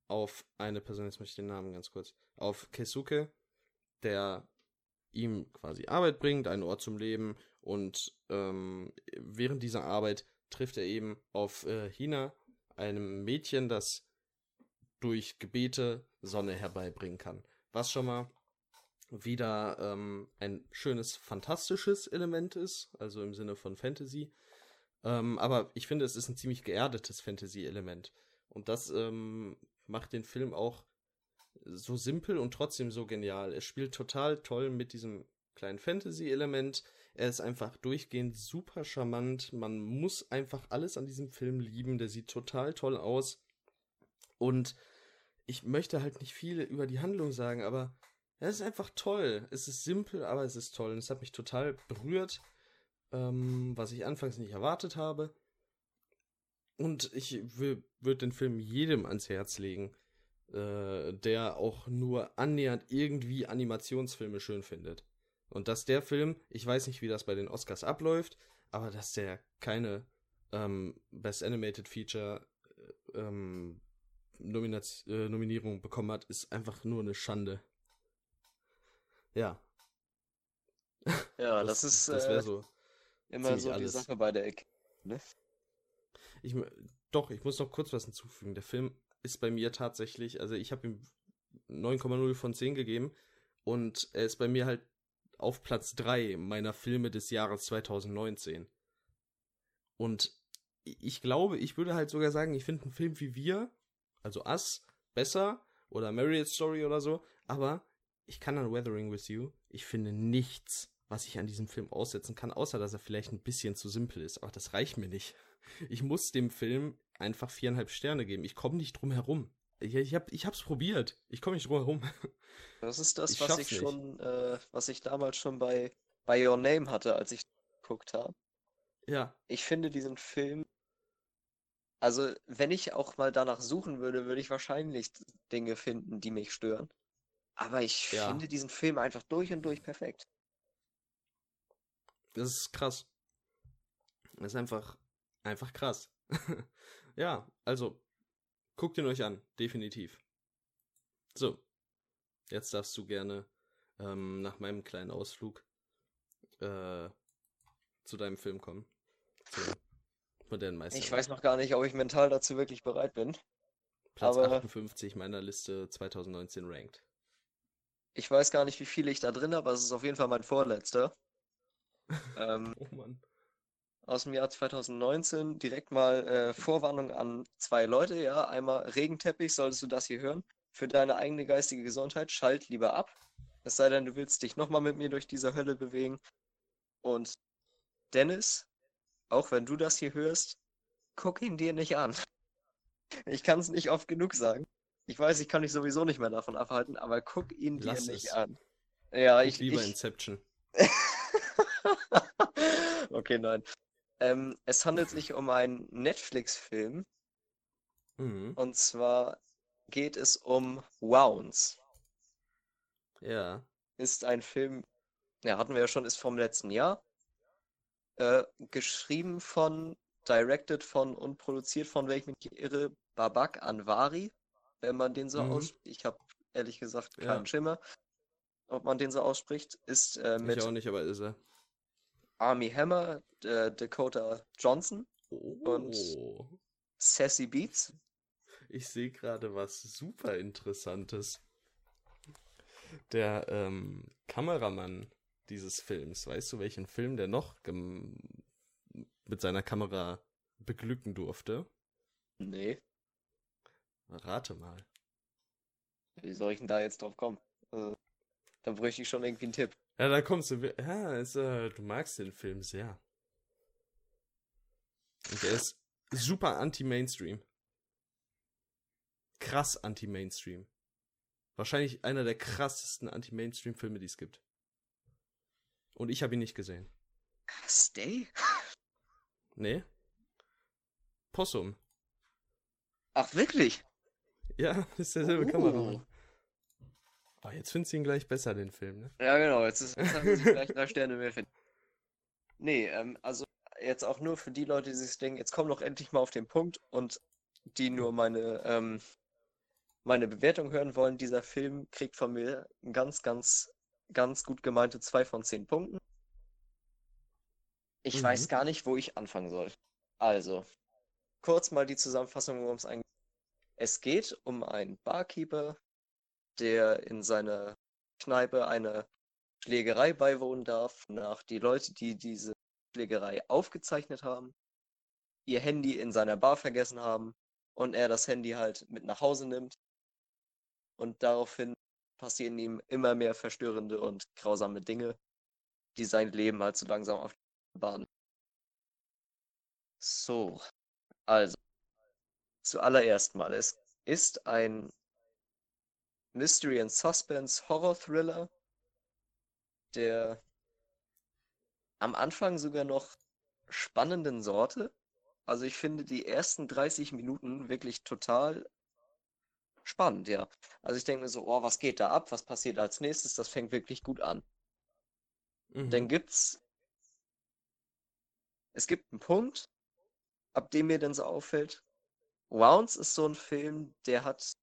S1: auf eine Person, jetzt möchte ich den Namen ganz kurz, auf Keisuke, der ihm quasi Arbeit bringt, einen Ort zum Leben und ähm, während dieser Arbeit trifft er eben auf äh, Hina, einem Mädchen, das durch Gebete Sonne herbeibringen kann. Was schon mal wieder ähm, ein schönes, fantastisches Element ist, also im Sinne von Fantasy. Ähm, aber ich finde, es ist ein ziemlich geerdetes Fantasy-Element. Und das ähm, macht den Film auch so simpel und trotzdem so genial. Er spielt total toll mit diesem kleinen Fantasy-Element. Er ist einfach durchgehend super charmant. Man muss einfach alles an diesem Film lieben. Der sieht total toll aus. Und ich möchte halt nicht viel über die Handlung sagen, aber es ist einfach toll. Es ist simpel, aber es ist toll. Und es hat mich total berührt, ähm, was ich anfangs nicht erwartet habe. Und ich würde den Film jedem ans Herz legen, äh, der auch nur annähernd irgendwie Animationsfilme schön findet. Und dass der Film, ich weiß nicht, wie das bei den Oscars abläuft, aber dass der keine ähm, Best Animated Feature äh, ähm, Nominaz äh, Nominierung bekommen hat, ist einfach nur eine Schande. Ja.
S2: Ja, das, das ist das äh, so immer so alles. die Sache bei der Ecke. Ne?
S1: Ich, doch, ich muss noch kurz was hinzufügen. Der Film ist bei mir tatsächlich, also ich habe ihm 9,0 von 10 gegeben und er ist bei mir halt auf Platz 3 meiner Filme des Jahres 2019. Und ich glaube, ich würde halt sogar sagen, ich finde einen Film wie wir, also Us, besser oder Marriott Story oder so, aber ich kann an Weathering with You, ich finde nichts, was ich an diesem Film aussetzen kann, außer dass er vielleicht ein bisschen zu simpel ist. Aber das reicht mir nicht. Ich muss dem Film einfach viereinhalb Sterne geben. Ich komme nicht drum herum. Ich, ich, hab, ich hab's probiert. Ich komme nicht drum herum.
S2: Das ist das, ich was ich nicht. schon, äh, was ich damals schon bei, bei Your Name hatte, als ich geguckt habe.
S1: Ja.
S2: Ich finde diesen Film also, wenn ich auch mal danach suchen würde, würde ich wahrscheinlich Dinge finden, die mich stören. Aber ich ja. finde diesen Film einfach durch und durch perfekt.
S1: Das ist krass. Das ist einfach, einfach krass. ja, also, guckt ihn euch an, definitiv. So, jetzt darfst du gerne ähm, nach meinem kleinen Ausflug äh, zu deinem Film kommen. Zu modernen Meister.
S2: Ich weiß noch gar nicht, ob ich mental dazu wirklich bereit bin.
S1: Platz aber... 58 meiner Liste 2019 ranked.
S2: Ich weiß gar nicht, wie viele ich da drin habe, aber es ist auf jeden Fall mein vorletzter. Ähm, oh Mann. Aus dem Jahr 2019 direkt mal äh, Vorwarnung an zwei Leute, ja. Einmal Regenteppich, solltest du das hier hören. Für deine eigene geistige Gesundheit, schalt lieber ab. Es sei denn, du willst dich nochmal mit mir durch diese Hölle bewegen. Und Dennis, auch wenn du das hier hörst, guck ihn dir nicht an. Ich kann es nicht oft genug sagen. Ich weiß, ich kann dich sowieso nicht mehr davon abhalten, aber guck ihn dir Lass nicht es. an. Ja, ich
S1: liebe Inception.
S2: okay, nein. Ähm, es handelt sich um einen Netflix-Film. Mhm. Und zwar geht es um Wounds.
S1: Ja.
S2: Ist ein Film, ja, hatten wir ja schon, ist vom letzten Jahr. Äh, geschrieben von, directed von und produziert von, wenn ich mich irre, Babak Anwari wenn man den so mhm. ausspricht. Ich habe ehrlich gesagt keinen ja. Schimmer, ob man den so ausspricht. Ist äh, mit
S1: ich auch nicht, aber ist er.
S2: Army Hammer, äh, Dakota Johnson oh. und Sassy Beats.
S1: Ich sehe gerade was super Interessantes. Der ähm, Kameramann dieses Films, weißt du, welchen Film der noch mit seiner Kamera beglücken durfte?
S2: Nee.
S1: Rate mal.
S2: Wie soll ich denn da jetzt drauf kommen? Also, da bräuchte ich schon irgendwie einen Tipp.
S1: Ja, da kommst du. Ja, äh, du magst den Film sehr. Und der ist super anti-Mainstream. Krass anti-Mainstream. Wahrscheinlich einer der krassesten Anti-Mainstream-Filme, die es gibt. Und ich habe ihn nicht gesehen.
S2: Stay?
S1: Nee. Possum.
S2: Ach, wirklich?
S1: Ja, ist derselbe uh. Kameramann. Oh, jetzt findest du ihn gleich besser, den Film, ne?
S2: Ja, genau. Jetzt, ist, wir gleich drei Sterne mehr finden. Nee, ähm, also jetzt auch nur für die Leute, die sich denken, jetzt komm doch endlich mal auf den Punkt und die nur meine, ähm, meine Bewertung hören wollen. Dieser Film kriegt von mir ganz, ganz, ganz gut gemeinte 2 von 10 Punkten. Ich mhm. weiß gar nicht, wo ich anfangen soll. Also, kurz mal die Zusammenfassung, worum es eigentlich Es geht um einen Barkeeper, der in seiner Kneipe eine Schlägerei beiwohnen darf, nach die Leute, die diese Schlägerei aufgezeichnet haben, ihr Handy in seiner Bar vergessen haben und er das Handy halt mit nach Hause nimmt. Und daraufhin passieren ihm immer mehr verstörende und grausame Dinge, die sein Leben halt so langsam auf die Bahn. So, also, zuallererst mal, es ist ein Mystery and Suspense Horror Thriller, der am Anfang sogar noch spannenden Sorte. Also ich finde die ersten 30 Minuten wirklich total spannend, ja. Also ich denke mir so, oh, was geht da ab? Was passiert als nächstes? Das fängt wirklich gut an. Mhm. Dann gibt's es gibt einen Punkt, ab dem mir dann so auffällt, Rounds ist so ein Film, der hat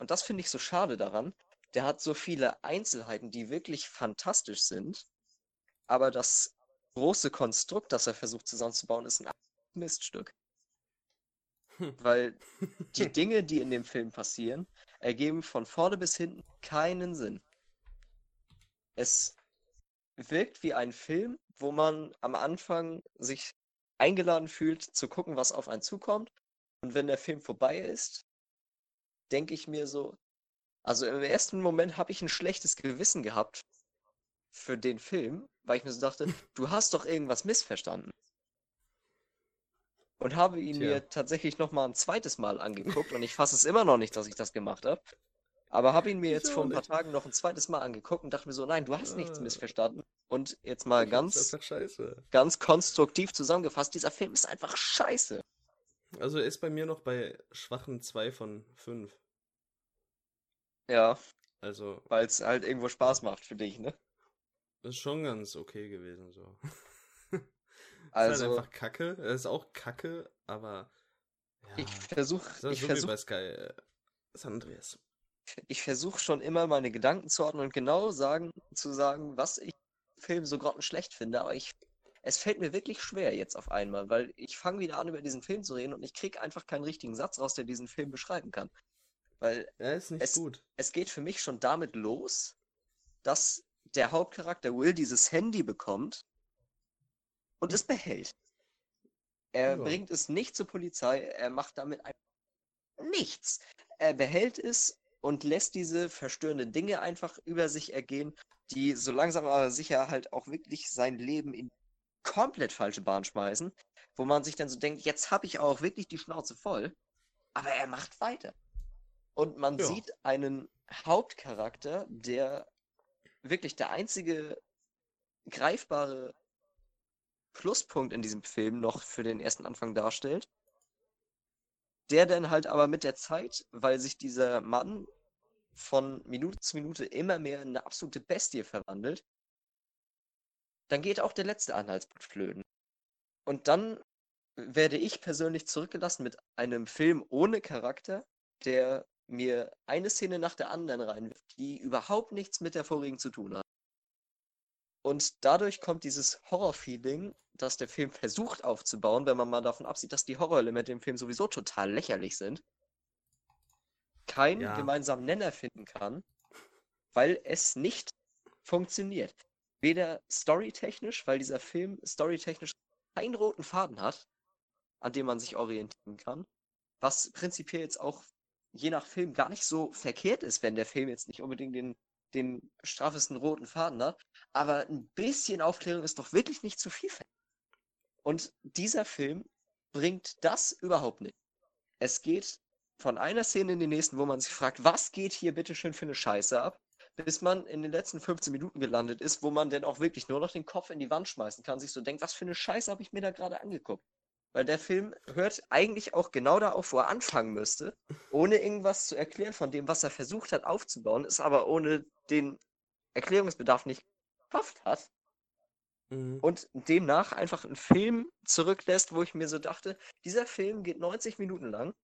S2: und das finde ich so schade daran. Der hat so viele Einzelheiten, die wirklich fantastisch sind. Aber das große Konstrukt, das er versucht zusammenzubauen, ist ein Miststück. Hm. Weil die Dinge, die in dem Film passieren, ergeben von vorne bis hinten keinen Sinn. Es wirkt wie ein Film, wo man am Anfang sich eingeladen fühlt, zu gucken, was auf einen zukommt. Und wenn der Film vorbei ist, denke ich mir so, also im ersten Moment habe ich ein schlechtes Gewissen gehabt für den Film, weil ich mir so dachte, du hast doch irgendwas missverstanden. Und habe ihn Tja. mir tatsächlich noch mal ein zweites Mal angeguckt und ich fasse es immer noch nicht, dass ich das gemacht habe. Aber habe ihn mir jetzt vor ein paar Tagen noch ein zweites Mal angeguckt und dachte mir so, nein, du hast nichts ah. missverstanden. Und jetzt mal ganz, ganz konstruktiv zusammengefasst, dieser Film ist einfach scheiße.
S1: Also er ist bei mir noch bei schwachen 2 von 5.
S2: Ja. Also. Weil es halt irgendwo Spaß macht für dich, ne?
S1: Ist schon ganz okay gewesen, so. also. Ist halt also einfach kacke. Er ist auch kacke, aber.
S2: Ja, ich versuche. Ich so versuch, bei Sky
S1: äh, San Andreas.
S2: Ich versuche schon immer meine Gedanken zu ordnen und genau sagen, zu sagen, was ich im Film so grottenschlecht finde, aber ich es fällt mir wirklich schwer jetzt auf einmal, weil ich fange wieder an, über diesen Film zu reden und ich kriege einfach keinen richtigen Satz raus, der diesen Film beschreiben kann. Weil
S1: er ist nicht
S2: es,
S1: gut.
S2: Es geht für mich schon damit los, dass der Hauptcharakter Will dieses Handy bekommt und es behält. Er ja. bringt es nicht zur Polizei, er macht damit nichts. Er behält es und lässt diese verstörenden Dinge einfach über sich ergehen, die so langsam aber sicher halt auch wirklich sein Leben in komplett falsche Bahn schmeißen, wo man sich dann so denkt, jetzt habe ich auch wirklich die Schnauze voll, aber er macht weiter. Und man ja. sieht einen Hauptcharakter, der wirklich der einzige greifbare Pluspunkt in diesem Film noch für den ersten Anfang darstellt, der dann halt aber mit der Zeit, weil sich dieser Mann von Minute zu Minute immer mehr in eine absolute Bestie verwandelt, dann geht auch der letzte Anhaltspunkt flöten. Und dann werde ich persönlich zurückgelassen mit einem Film ohne Charakter, der mir eine Szene nach der anderen reinwirft, die überhaupt nichts mit der vorigen zu tun hat. Und dadurch kommt dieses Horror-Feeling, das der Film versucht aufzubauen, wenn man mal davon absieht, dass die Horrorelemente im Film sowieso total lächerlich sind, keinen ja. gemeinsamen Nenner finden kann, weil es nicht funktioniert. Weder storytechnisch, weil dieser Film storytechnisch keinen roten Faden hat, an dem man sich orientieren kann, was prinzipiell jetzt auch je nach Film gar nicht so verkehrt ist, wenn der Film jetzt nicht unbedingt den, den straffesten roten Faden hat. Aber ein bisschen Aufklärung ist doch wirklich nicht zu viel. Und dieser Film bringt das überhaupt nicht. Es geht von einer Szene in die nächsten, wo man sich fragt, was geht hier bitte schön für eine Scheiße ab, bis man in den letzten 15 Minuten gelandet ist, wo man dann auch wirklich nur noch den Kopf in die Wand schmeißen kann, sich so denkt, was für eine Scheiße habe ich mir da gerade angeguckt. Weil der Film hört eigentlich auch genau da auf, wo er anfangen müsste, ohne irgendwas zu erklären von dem, was er versucht hat aufzubauen, ist aber ohne den Erklärungsbedarf nicht geschafft hat. Mhm. Und demnach einfach einen Film zurücklässt, wo ich mir so dachte, dieser Film geht 90 Minuten lang.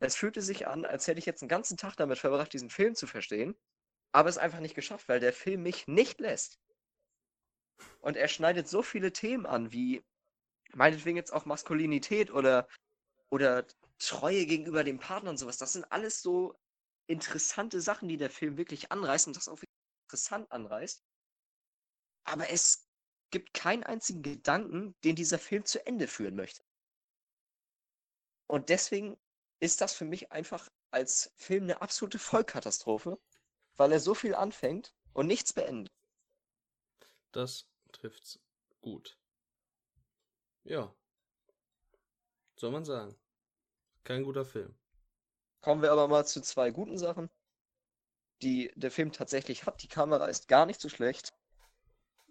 S2: Es fühlte sich an, als hätte ich jetzt einen ganzen Tag damit verbracht, diesen Film zu verstehen, aber es einfach nicht geschafft, weil der Film mich nicht lässt. Und er schneidet so viele Themen an, wie meinetwegen jetzt auch Maskulinität oder, oder Treue gegenüber dem Partner und sowas. Das sind alles so interessante Sachen, die der Film wirklich anreißt und das auch interessant anreißt. Aber es gibt keinen einzigen Gedanken, den dieser Film zu Ende führen möchte. Und deswegen ist das für mich einfach als Film eine absolute Vollkatastrophe, weil er so viel anfängt und nichts beendet.
S1: Das trifft's gut. Ja. Soll man sagen. Kein guter Film.
S2: Kommen wir aber mal zu zwei guten Sachen, die der Film tatsächlich hat. Die Kamera ist gar nicht so schlecht.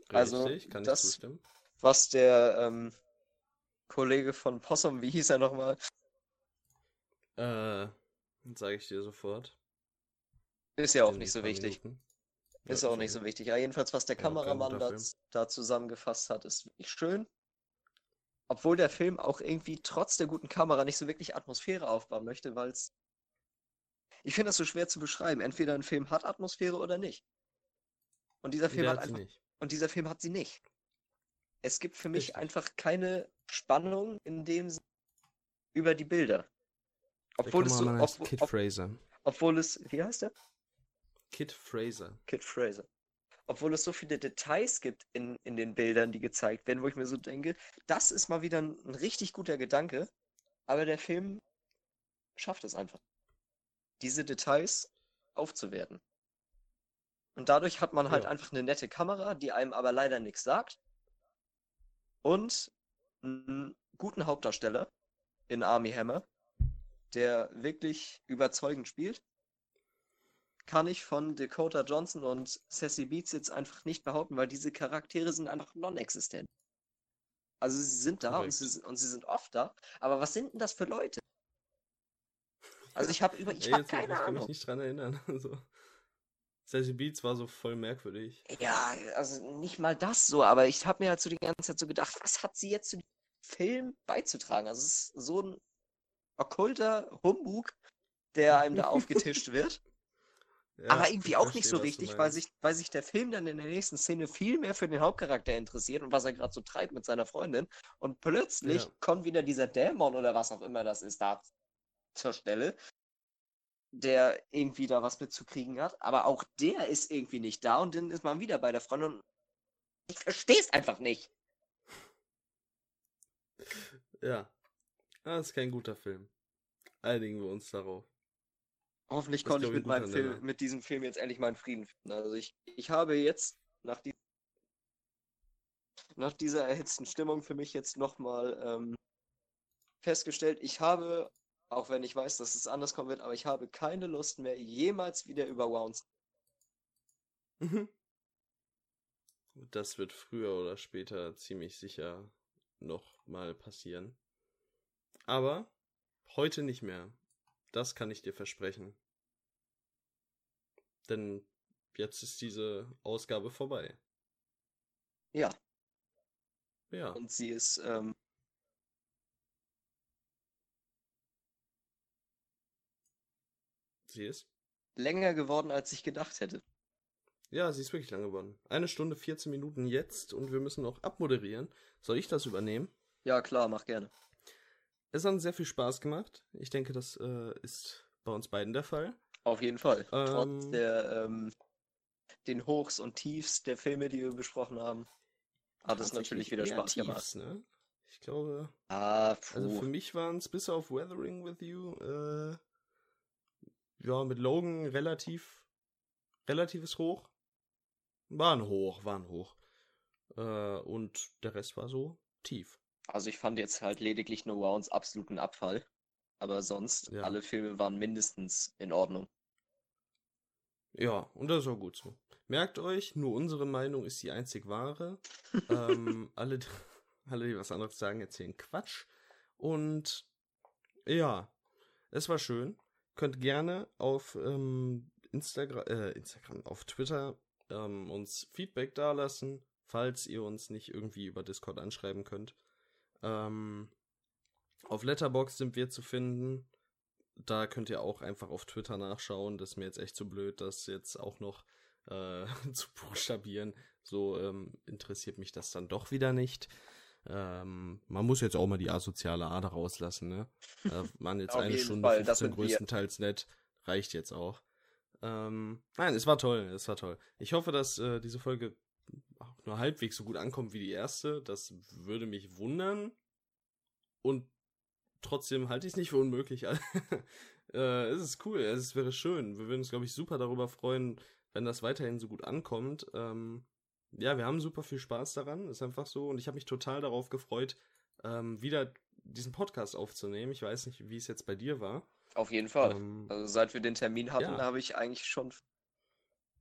S2: Also, Richtig, kann das, zustimmen. was der ähm, Kollege von Possum, wie hieß er nochmal?
S1: Äh, sage ich dir sofort.
S2: Ist ja auch nicht so wichtig. Ist ja, auch nicht so wichtig. Ja, jedenfalls, was der Kameramann da, da, zusammengefasst hat, ist wirklich schön. Obwohl der Film auch irgendwie trotz der guten Kamera nicht so wirklich Atmosphäre aufbauen möchte, weil es. Ich finde das so schwer zu beschreiben. Entweder ein Film hat Atmosphäre oder nicht. Und dieser Film hat, hat einfach. Nicht. Und dieser Film hat sie nicht. Es gibt für mich Richtig. einfach keine Spannung in dem Sinne über die Bilder.
S1: Obwohl es so. Ob, Kid ob, Fraser.
S2: Obwohl es. Wie heißt der?
S1: Kid Fraser.
S2: Kid Fraser. Obwohl es so viele Details gibt in, in den Bildern, die gezeigt werden, wo ich mir so denke, das ist mal wieder ein, ein richtig guter Gedanke, aber der Film schafft es einfach, diese Details aufzuwerten. Und dadurch hat man halt ja. einfach eine nette Kamera, die einem aber leider nichts sagt. Und einen guten Hauptdarsteller in Army Hammer, der wirklich überzeugend spielt. Kann ich von Dakota Johnson und Sassy Beats jetzt einfach nicht behaupten, weil diese Charaktere sind einfach non-existent. Also sie sind da und sie, und sie, sind oft da, aber was sind denn das für Leute? Also ich habe über, ich habe keine ich Ahnung. Ich kann mich
S1: nicht dran erinnern. Also. Sassy Beats war so voll merkwürdig.
S2: Ja, also nicht mal das so, aber ich habe mir halt so die ganze Zeit so gedacht, was hat sie jetzt zu dem Film beizutragen? Also es ist so ein okkulter Humbug, der einem da aufgetischt wird. Ja, aber irgendwie auch verstehe, nicht so richtig, weil sich, weil sich der Film dann in der nächsten Szene viel mehr für den Hauptcharakter interessiert und was er gerade so treibt mit seiner Freundin. Und plötzlich ja. kommt wieder dieser Dämon oder was auch immer das ist da zur Stelle der irgendwie da was mitzukriegen hat. Aber auch der ist irgendwie nicht da und dann ist man wieder bei der Freundin. Ich verstehe es einfach nicht.
S1: Ja. Das ist kein guter Film. Einigen wir uns darauf.
S2: Hoffentlich konnte ich mit, meinem Film, mit diesem Film jetzt endlich meinen Frieden finden. Also ich, ich habe jetzt nach, die, nach dieser erhitzten Stimmung für mich jetzt nochmal ähm, festgestellt, ich habe auch wenn ich weiß, dass es anders kommen wird, aber ich habe keine Lust mehr, jemals wieder über Wounds.
S1: Mhm. Das wird früher oder später ziemlich sicher noch mal passieren. Aber heute nicht mehr. Das kann ich dir versprechen. Denn jetzt ist diese Ausgabe vorbei.
S2: Ja.
S1: Ja.
S2: Und sie ist ähm,
S1: Sie ist?
S2: Länger geworden, als ich gedacht hätte.
S1: Ja, sie ist wirklich lang geworden. Eine Stunde 14 Minuten jetzt und wir müssen noch abmoderieren. Soll ich das übernehmen?
S2: Ja, klar, mach gerne.
S1: Es hat sehr viel Spaß gemacht. Ich denke, das äh, ist bei uns beiden der Fall.
S2: Auf jeden Fall. Ähm, Trotz der ähm, den Hochs und Tiefs der Filme, die wir besprochen haben, hat es natürlich wieder Spaß Tiefs, gemacht. Ne?
S1: Ich glaube.
S2: Ah,
S1: puh. Also für mich waren es bis auf Weathering with You äh, ja, mit Logan relativ, relatives Hoch. Waren hoch, waren hoch. Äh, und der Rest war so tief.
S2: Also ich fand jetzt halt lediglich No Rounds absoluten Abfall. Aber sonst, ja. alle Filme waren mindestens in Ordnung.
S1: Ja, und das ist auch gut so. Merkt euch, nur unsere Meinung ist die einzig wahre. ähm, alle, alle, die was anderes sagen, erzählen Quatsch. Und ja, es war schön. Könnt gerne auf ähm, Instagram, äh, Instagram, auf Twitter ähm, uns Feedback dalassen, falls ihr uns nicht irgendwie über Discord anschreiben könnt. Ähm, auf Letterbox sind wir zu finden. Da könnt ihr auch einfach auf Twitter nachschauen. Das ist mir jetzt echt zu blöd, das jetzt auch noch äh, zu buchstabieren. So ähm, interessiert mich das dann doch wieder nicht. Ähm, man muss jetzt auch mal die asoziale Ader rauslassen, ne? Äh, man jetzt eine Stunde Fall, 15 größtenteils nett. Reicht jetzt auch. Ähm, nein, es war toll, es war toll. Ich hoffe, dass äh, diese Folge auch nur halbwegs so gut ankommt wie die erste. Das würde mich wundern. Und trotzdem halte ich es nicht für unmöglich. äh, es ist cool, es wäre schön. Wir würden uns, glaube ich, super darüber freuen, wenn das weiterhin so gut ankommt. Ähm, ja, wir haben super viel Spaß daran, ist einfach so. Und ich habe mich total darauf gefreut, ähm, wieder diesen Podcast aufzunehmen. Ich weiß nicht, wie es jetzt bei dir war.
S2: Auf jeden Fall. Ähm, also seit wir den Termin hatten, ja. habe ich eigentlich schon.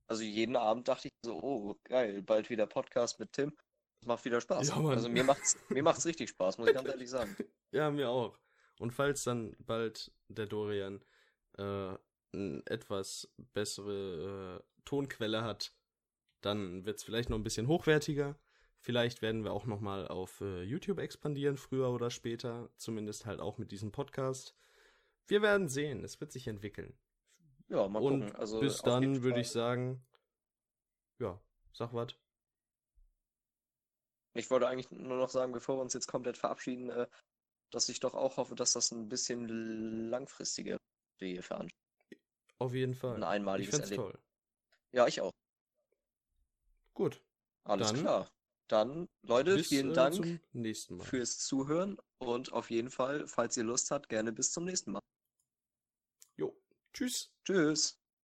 S2: Also jeden Abend dachte ich so, oh, geil, bald wieder Podcast mit Tim. Das macht wieder Spaß. Ja, also mir macht's, mir macht's richtig Spaß, muss ich ganz ehrlich sagen.
S1: Ja, mir auch. Und falls dann bald der Dorian äh, eine etwas bessere äh, Tonquelle hat, dann wird es vielleicht noch ein bisschen hochwertiger. Vielleicht werden wir auch noch mal auf äh, YouTube expandieren, früher oder später. Zumindest halt auch mit diesem Podcast. Wir werden sehen. Es wird sich entwickeln.
S2: Ja, mal
S1: Und gucken. Also bis dann würde ich sagen, ja, sag was.
S2: Ich wollte eigentlich nur noch sagen, bevor wir uns jetzt komplett verabschieden, äh, dass ich doch auch hoffe, dass das ein bisschen langfristiger wir hier veranstalten.
S1: Auf jeden Fall.
S2: Ein einmaliges
S1: ich Erlebnis. toll.
S2: Ja, ich auch.
S1: Gut.
S2: Alles dann klar. Dann, Leute,
S1: bis,
S2: vielen
S1: äh,
S2: Dank
S1: äh,
S2: fürs Zuhören und auf jeden Fall, falls ihr Lust habt, gerne bis zum nächsten Mal.
S1: Jo. Tschüss.
S2: Tschüss.